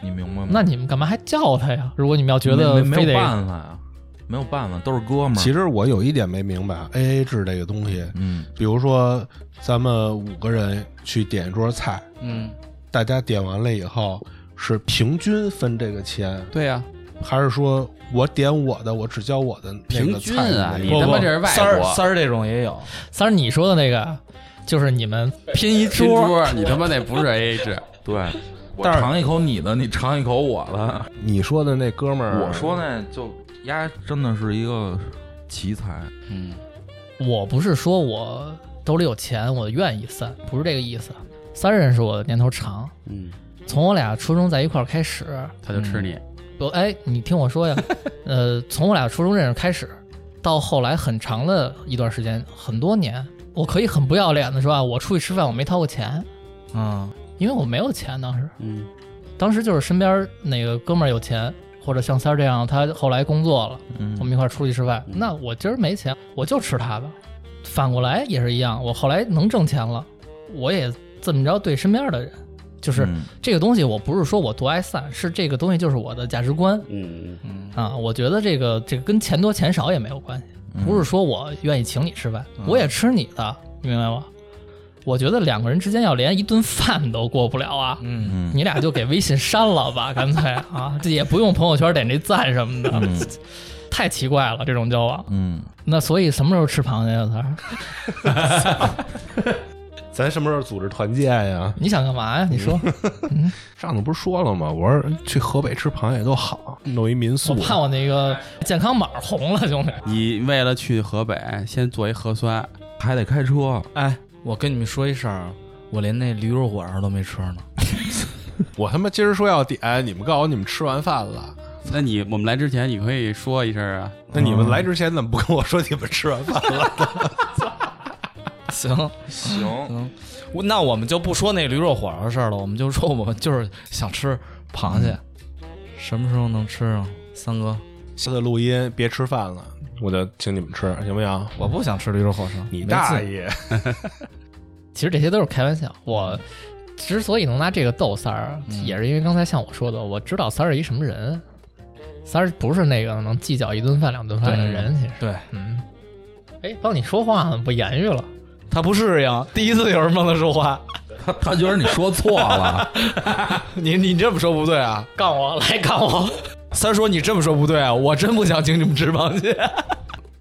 你明白吗？
那你们干嘛还叫他呀？如果你们要觉得
没没没有
得
办法呀，没有办法，都是哥们儿。
其实我有一点没明白，A A 制这个东西，
嗯，
比如说咱们五个人去点一桌菜，
嗯，
大家点完了以后是平均分这个钱，
对呀、
还是说我点我的，我只交我的那
平均
个菜的
啊，你他妈这是外
三儿
国
三儿这种也有，
三儿你说的那个，就是你们拼一
拼
桌，
桌，你他妈 [laughs] 那不是 AA 制，
对，我 [laughs]
但是
尝一口你的，你尝一口我的。
你说的那哥们儿，
我说那就丫真的是一个奇才，
嗯，
我不是说我兜里有钱，我愿意散，不是这个意思。三儿认识我的年头长，
嗯，
从我俩初中在一块儿开始，
他就吃你，
不哎，你听我说呀，[laughs] 呃，从我俩初中认识开始，到后来很长的一段时间，很多年，我可以很不要脸的说啊，我出去吃饭我没掏过钱，
嗯
因为我没有钱当时，
嗯
当时就是身边那个哥们儿有钱，或者像三儿这样，他后来工作了，
嗯
我们一块儿出去吃饭，
嗯
那我今儿没钱，我就吃他的。反过来也是一样，我后来能挣钱了，我也这么着对身边的人，就是
嗯
这个东西，我不是说我多爱散，是这个东西就是我的价值观
嗯
嗯
啊。我觉得这个这个跟钱多钱少也没有关系，
嗯
不是说我愿意请你吃饭，
嗯
我也吃你的，你明白吗？我觉得两个人之间要连一顿饭都过不了啊，
嗯
嗯，
你俩就给微信删了吧，[laughs] 干脆啊，这也不用朋友圈点这赞什么的，
嗯 [laughs]
太奇怪了这种交往。
嗯，
那所以什么时候吃螃蟹呀？三儿，
咱什么时候组织团建呀？
你想干嘛呀？你说，[laughs]
上次不是说了吗？我说去河北吃螃蟹都好，弄一民宿
我。怕我那个健康码红了，兄弟。
你为了去河北，先做一核酸，
还得开车，
哎，我跟你们说一声，我连那驴肉火烧都没吃呢。[laughs]
我他妈今儿说要点，你们告诉我你们吃完饭了。
那你我们来之前，你可以说一声啊。
那你们来之前怎么不跟我说你们吃完饭了？[laughs] [laughs]
行
行，
那我们就不说那驴肉火烧的事儿了，我们就说我们就是想吃螃蟹，什么时候能吃啊？三哥，
下次录音别吃饭了，我就请你们吃，行不行？
我不想吃驴肉火烧，
你！大爷！
其实这些都是开玩笑。我之所以能拿这个逗三儿，
嗯
也是因为刚才像我说的，我知道三儿是一什么人。三儿不是那个能计较一顿饭两顿饭的人，其实，
对
嗯，哎，帮你说话呢，不言语了。
他不适应，第一次有人帮他说话，
他他觉得你说错了，[laughs]
你你这么说不对啊！
杠我，来杠我。
三儿说你这么说不对啊，我真不想请你们吃螃蟹。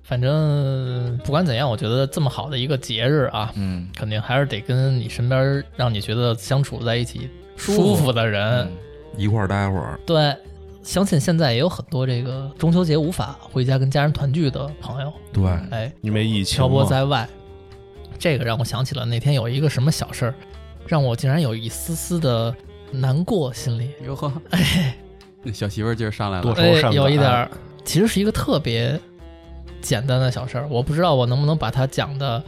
反正不管怎样，我觉得这么好的一个节日啊，
嗯，
肯定还是得跟你身边让你觉得相处在一起舒服的人。
一块儿待会儿。
对，相信现在也有很多这个中秋节无法回家跟家人团聚的朋友，
对，
哎，
因为疫情
漂泊在外，这个让我想起了那天有一个什么小事儿，让我竟然有一丝丝的难过，心里
哟呵，[laughs] 那小媳妇儿劲儿上来了，
多愁
哎
善感
有一点儿，其实是一个特别简单的小事儿，我不知道我能不能把它讲的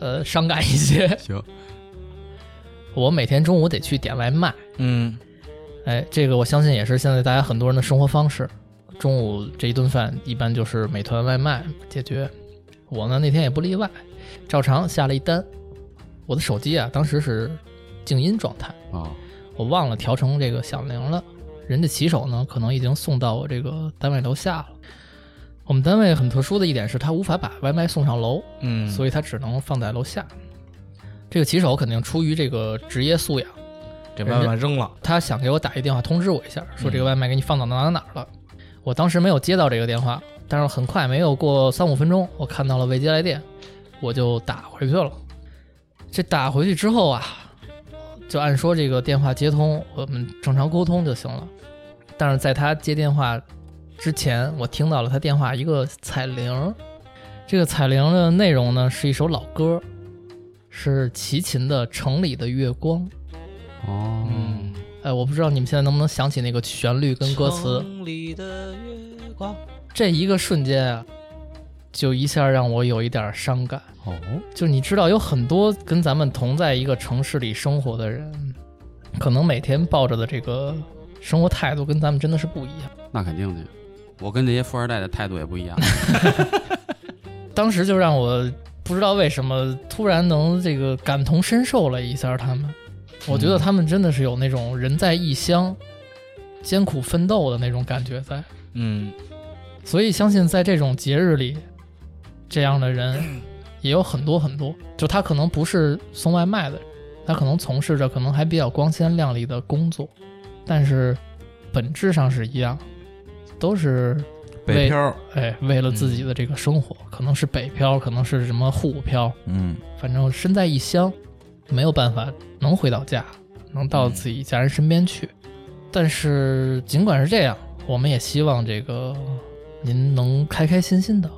呃伤感一些。[laughs]
行，
我每天中午得去点外卖，
嗯
哎，这个我相信也是现在大家很多人的生活方式。中午这一顿饭一般就是美团外卖解决，我呢那天也不例外，照常下了一单。我的手机啊当时是静音状态，
啊，
我忘了调成这个响铃了。人家骑手呢可能已经送到我这个单位楼下了。我们单位很特殊的一点是，他无法把外卖送上楼，
嗯，
所以他只能放在楼下。这个骑手肯定出于这个职业素养。
给外卖扔了。
他想给我打一电话通知我一下，说这个外卖给你放到哪哪哪儿了。我当时没有接到这个电话，但是很快没有过三五分钟，我看到了未接来电，我就打回去了。这打回去之后啊，就按说这个电话接通，我们正常沟通就行了。但是在他接电话之前，我听到了他电话一个彩铃，这个彩铃的内容呢是一首老歌，是齐秦的《城里的月光》。
哦，
嗯，
哎，我不知道你们现在能不能想起那个旋律跟歌词，
城里的月光。
这一个瞬间啊，就一下让我有一点伤感。
哦，
就你知道，有很多跟咱们同在一个城市里生活的人，可能每天抱着的这个生活态度跟咱们真的是不一样。
那肯定的，我跟这些富二代的态度也不一样。
当时就让我不知道为什么突然能这个感同身受了一下他们。我觉得他们真的是有那种人在异乡艰苦奋斗的那种感觉在。
嗯
所以相信在这种节日里，这样的人也有很多很多。就他可能不是送外卖的，他可能从事着可能还比较光鲜亮丽的工作，但是本质上是一样，都是
北漂，
哎为了自己的这个生活，可能是北漂，可能是什么沪漂，
嗯，
反正身在异乡，没有办法能回到家，能到自己家人身边去。但是尽管是这样，我们也希望这个您能开开心心的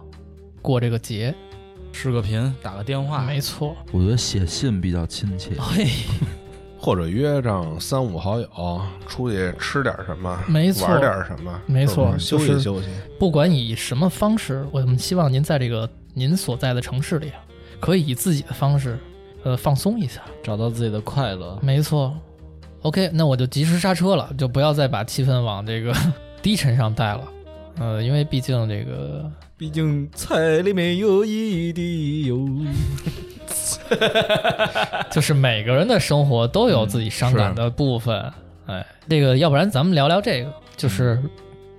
过这个节。
视个频，打个电话，
没错，
我觉得写信比较亲切。
嘿，
或者约上三五好友出去吃点什么，
没错
玩点什么，
没错
休息休息。
不管以什么方式，我们希望您在这个您所在的城市里啊，可以以自己的方式，呃，放松一下。
找到自己的快乐。
没错。OK，那我就及时刹车了，就不要再把气氛往这个 [laughs] 低沉上带了。呃，因为毕竟这个
毕竟菜里面有一滴油。[laughs]
就是每个人的生活都有自己伤感的部分。哎，这个要不然咱们聊聊这个，就是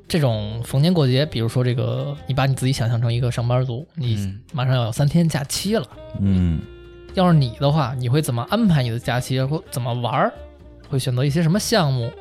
这种逢年过节，比如说这个，你把你自己想象成一个上班族，你
嗯
马上要有三天假期了。
嗯，
要是你的话，你会怎么安排你的假期，或怎么玩儿？会选择一些什么项目？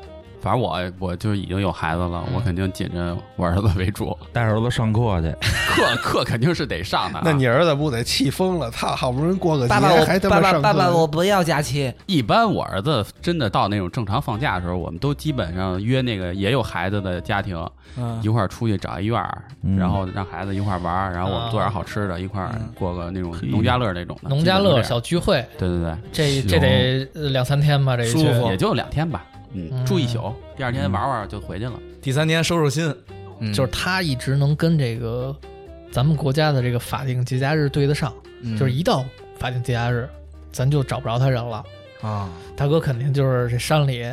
反正我我就已经有孩子了，我肯定紧着我儿子为主，
带儿子上课去，[laughs]
课课肯定是得上的啊。[laughs]
那你儿子不得气疯了？他好不容易过个节，
爸爸，我
还他
爸爸
妈上课
爸爸，我不要假期。
一般我儿子真的到那种正常放假的时候，我们都基本上约那个也有孩子的家庭
嗯
一块儿出去找一院儿，
嗯
然后让孩子一块儿玩儿，然后我们做点好吃的，一块儿过个那种农家乐那种的。
农家乐小聚会，
对对对
这这得呃两三天吧？这
也就两天吧，嗯，
嗯。
住一宿，第二天玩玩就回去了。
第三天收收心，嗯。
就是他一直能跟这个咱们国家的这个法定节假日对得上，
嗯。
就是一到法定节假日，咱就找不着他人了。
啊，
大哥肯定就是这山里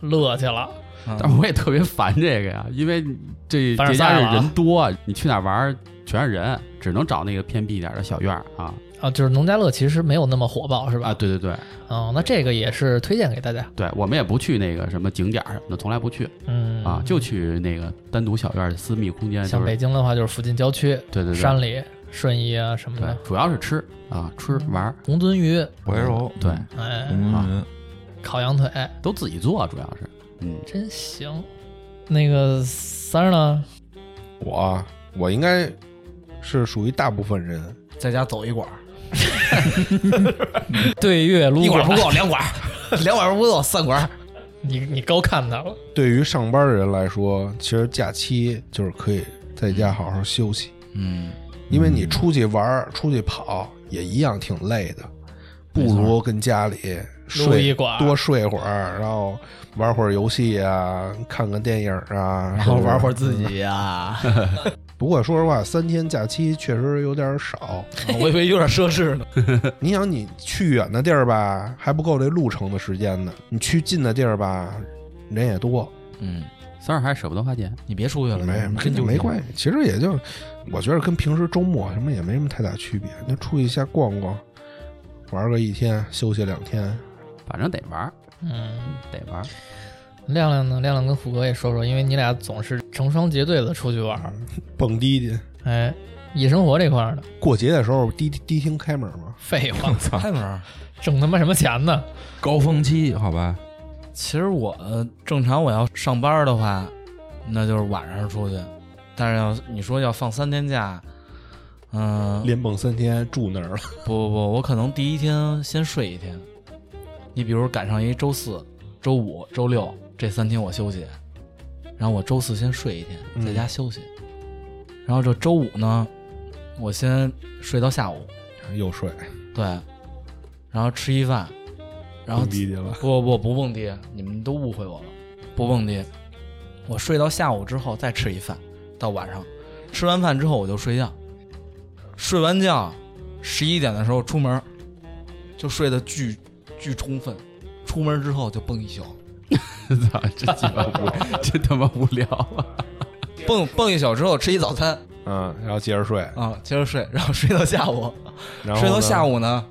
乐去了，
嗯
但是我也特别烦这个呀，因为这
凡尔
节假日
了啊。
人多，你去哪儿玩儿全是人，只能找那个偏僻一点的小院儿啊。
啊，就是农家乐其实没有那么火爆，是吧？
啊！对对对。
哦，那这个也是推荐给大家。
对，我们也不去那个什么景点儿什么的，从来不去
嗯。
啊，就去那个单独小院儿私密空间，
像
就是
北京的话，就是附近郊区、
对对对
山里、顺义啊什么的，，
对主要是吃啊吃玩儿，
红鳟鱼，
怀柔
对，
哎，
红鳟鱼，
烤羊腿，
都自己做，主要是嗯。
真行。那个三儿呢？
我我应该是属于大部分人，
在家走一管儿，[laughs]
对月撸管
一管不够，两管，[laughs] 两管不够，三管。
你你高看他了。
对于上班的人来说，其实假期就是可以在家好好休息，
嗯，
因为你出去玩儿、出去跑也一样挺累的，不如跟家里睡
一管儿。
多睡会儿，然后玩会儿游戏啊，看看电影啊，
然后玩会儿。自己呀。[laughs]
不过说实话，三天假期确实有点少。[laughs]
我以为有点奢侈呢。[laughs]
你想，你去远的地儿吧，还不够这路程的时间呢；你去近的地儿吧，人也多，
嗯，
三儿还舍不得花钱，
你别出去了，
没
跟就
没关系。其实也就，我觉得跟平时周末什么也没什么太大区别，就出去瞎逛逛，玩个一天，休息两天。
反正得玩儿，
嗯，
得玩儿。
亮亮呢？亮亮跟虎哥也说说，因为你俩总是成双结对的出去玩儿，[laughs]
蹦迪去，
哎，夜生活这块儿的，
过节的时候迪迪厅开门吗，
废话，[laughs]
开门儿。
挣他妈什么钱呢？
高峰期，好吧，
其实我呃正常我要上班的话，那就是晚上出去。但是要你说要放三天假，嗯、
连蹦三天住那儿了。
不不不，我可能第一天先睡一天。你比如赶上一周四、周五、周六这三天我休息，然后我周四先睡一天，
嗯。
在家休息。然后这周五呢，我先睡到下午，
又睡，
对，然后吃一饭，然后。不不不蹦迪，你们都误会我了，不蹦迪。我睡到下午之后再吃一饭，到晚上。吃完饭之后我就睡觉，睡完觉十一点的时候出门，就睡得巨巨充分。出门之后就蹦一宿，[laughs]
操，这鸡巴无，真他妈无聊啊！
蹦蹦一宿之后吃一早餐
嗯，然后接着睡，
啊，接着睡，然后睡到下午，
然后
睡到下午呢，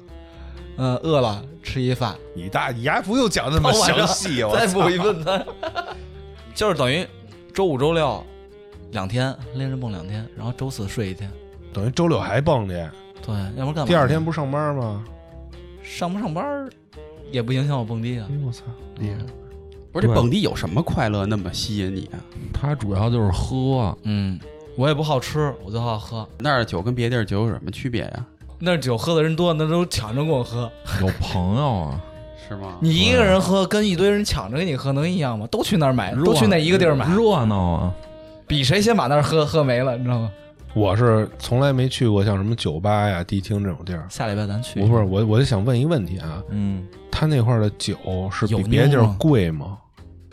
呃，饿了吃一饭，
你大你还不用讲那么详细，我
再补一份餐，就是等于周五、周六两天连着蹦两天，然后周四睡一天。
等于周六还蹦去，
对，要不然干嘛？
第二天不上班吗？
上不上班也不影响我蹦迪啊
哎。我操，厉害！
不是这
对
蹦迪有什么快乐那么吸引你啊？
它主要就是喝，
嗯，我也不好吃，我就好喝。
那儿的酒跟别地儿酒有什么区别呀？
那酒喝的人多，那都抢着跟我喝。[laughs]
有朋友啊，
是吗？
你一个人喝，跟一堆人抢着给你喝能一样吗？都去那儿买，都去那一个地儿买，
热闹啊，
比谁先把那儿喝喝没了，你知道吗？
我是从来没去过像什么酒吧呀、迪厅这种地儿。
下礼拜咱去。
我不是我，我就想问一个问题啊，
嗯，
他那块儿的酒是
有
比别的地儿贵吗？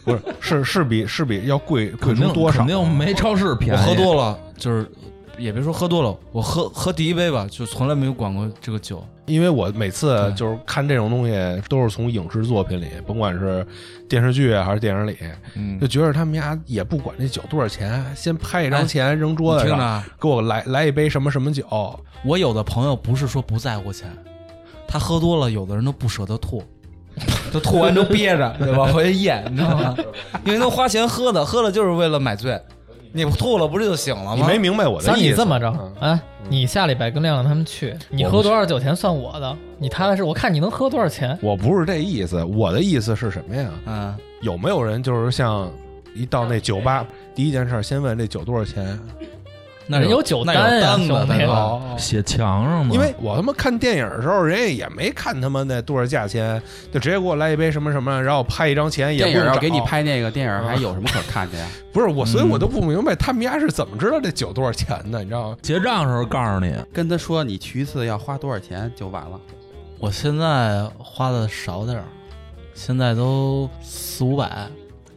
不是，是是比是比要贵贵出多少啊？
肯定没超市便宜。
我喝多了，就是也别说喝多了，我喝喝第一杯吧，就从来没有管过这个酒。
因为我每次就是看这种东西，都是从影视作品里，甭管是电视剧啊还是电影里，
嗯
就觉得他们家也不管这酒多少钱，先拍一张钱扔桌子上，给我来来一杯什么什么酒，
我有的朋友不是说不在乎钱，他喝多了，有的人都不舍得吐，[laughs] 就吐完都憋着，对吧？回去咽，你知道吗？因为都花钱喝的，喝了就是为了买醉。你吐了不是就醒了吗？
你没明白我的，意思。
你这么着
嗯，
哎，你下礼拜跟亮亮他们去，你喝多少酒钱算我的，你踏踏实，我看你能喝多少钱。
我不是这意思，我的意思是什么呀？
啊，
有没有人就是像一到那酒吧，第一件事儿先问这酒多少钱？
那
人有酒
那
单呀
有单子
兄弟
哦，
写墙上嘛，
因为我他妈看电影的时候，人家也没看他妈那多少价钱，就直接给我来一杯什么什么，然后拍一张钱，也不
电影要给你拍那个电影，还有什么可看的呀？
不是我，所以
嗯
我都不明白他们家是怎么知道这酒多少钱的，你知道吗？
结账的时候告诉你，
跟他说你去一次要花多少钱就完了。
我现在花的少点儿，现在都四五百，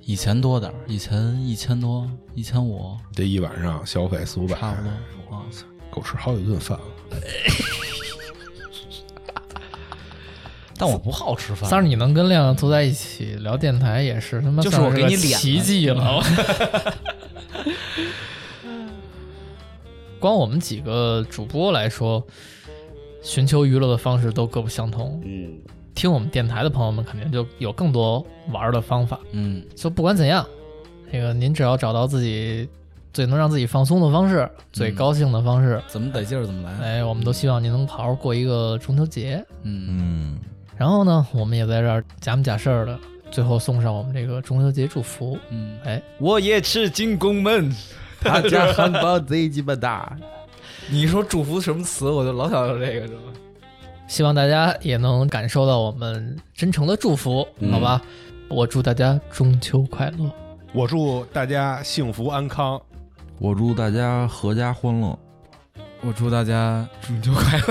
以前多点儿，以前一千多，一千五，
这一晚上消费四五百，
差不多。啊
够吃好几顿饭了。[laughs]
但我不好吃饭。
三儿，你能跟亮亮坐在一起聊电台，也是他妈
就是我给你脸
奇迹了。[laughs] 光我们几个主播来说，寻求娱乐的方式都各不相同。
嗯，
听我们电台的朋友们肯定就有更多玩的方法。
嗯，
就不管怎样，那个您只要找到自己最能让自己放松的方式，最高兴的方式，
怎么得劲儿怎么来。
哎，我们都希望您能好好过一个中秋节。
嗯，
嗯，
然后呢，我们也在这儿假模假式儿的，最后送上我们这个中秋节祝福。
嗯，
哎，
我也吃进宫门。
他家汉堡贼鸡巴大。[laughs]
你说祝福什么词，我就老想到这个，知道吗？
希望大家也能感受到我们真诚的祝福，
嗯
好吧？我祝大家中秋快乐。
我祝大家幸福安康。
我祝大家阖家欢乐。
我祝大家中秋快乐。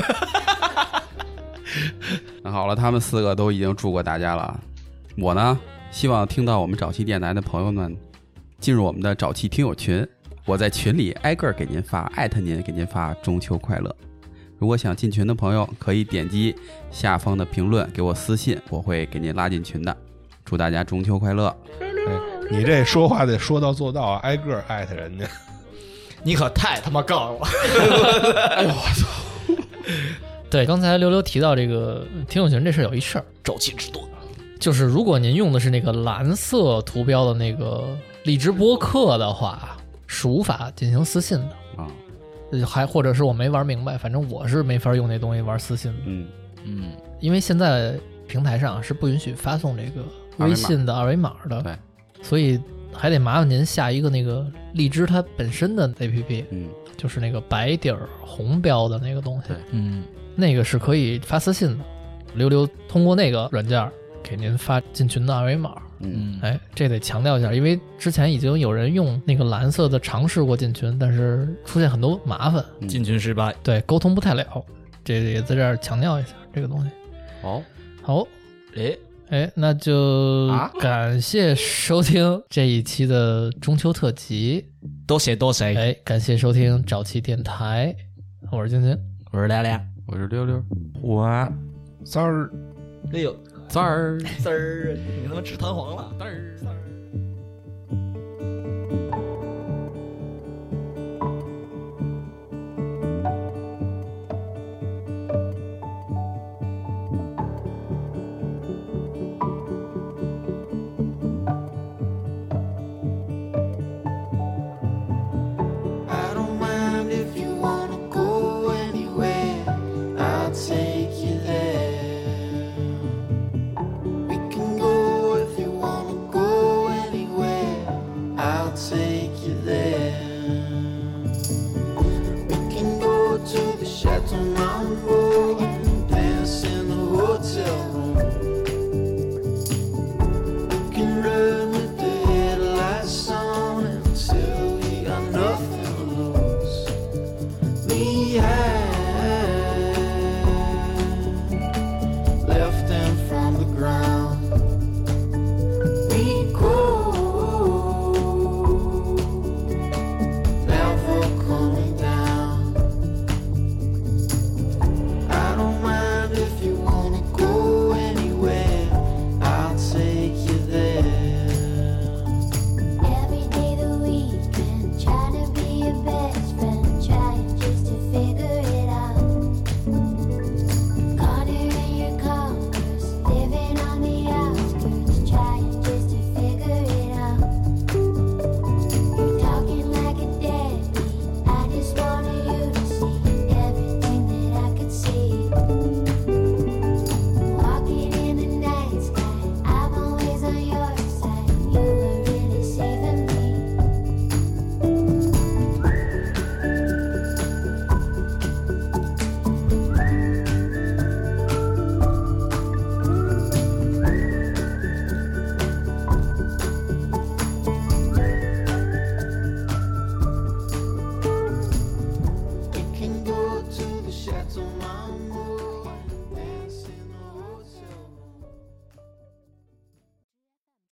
[laughs]
那好了，他们四个都已经祝过大家了。我呢，希望听到我们早期电台的朋友们进入我们的早期听友群，我在群里挨个儿给您发，艾特您，给您发中秋快乐。如果想进群的朋友，可以点击下方的评论给我私信，我会给您拉进群的。祝大家中秋快乐！
你这说话得说到做到啊，挨个儿艾特人家。[laughs]
你可太他妈杠了！[laughs]
我操对，刚才溜溜提到这个听友群这事儿，有一事儿，
周期之多。
就是如果您用的是那个蓝色图标的那个荔枝播客的话，是无法进行私信的。
啊，
呃还或者是我没玩明白，反正我是没法用那东西玩私信的，
嗯，
嗯，
因为现在平台上是不允许发送这个微信的二维码的，
对，
所以还得麻烦您下一个那个荔枝它本身的 APP，
嗯，
就是那个白底儿红标的那个东西，
嗯，
那个是可以发私信的，溜溜通过那个软件儿给您发进群的二维码。
嗯，
哎，这得强调一下，因为之前已经有人用那个蓝色的尝试过进群，但是出现很多麻烦，
嗯
进群失败。
对，沟通不太了。这也在这儿强调一下这个东西。
好，
好，
哎，
哎，那就
啊
感谢收听这一期的中秋特辑。
多谢多谢。
哎，感谢收听早期电台，我是晶晶。
我是亮亮。
我是溜溜，
我
三儿。
哎呦，
三儿。
三儿，你他妈吃弹簧了。
三儿三儿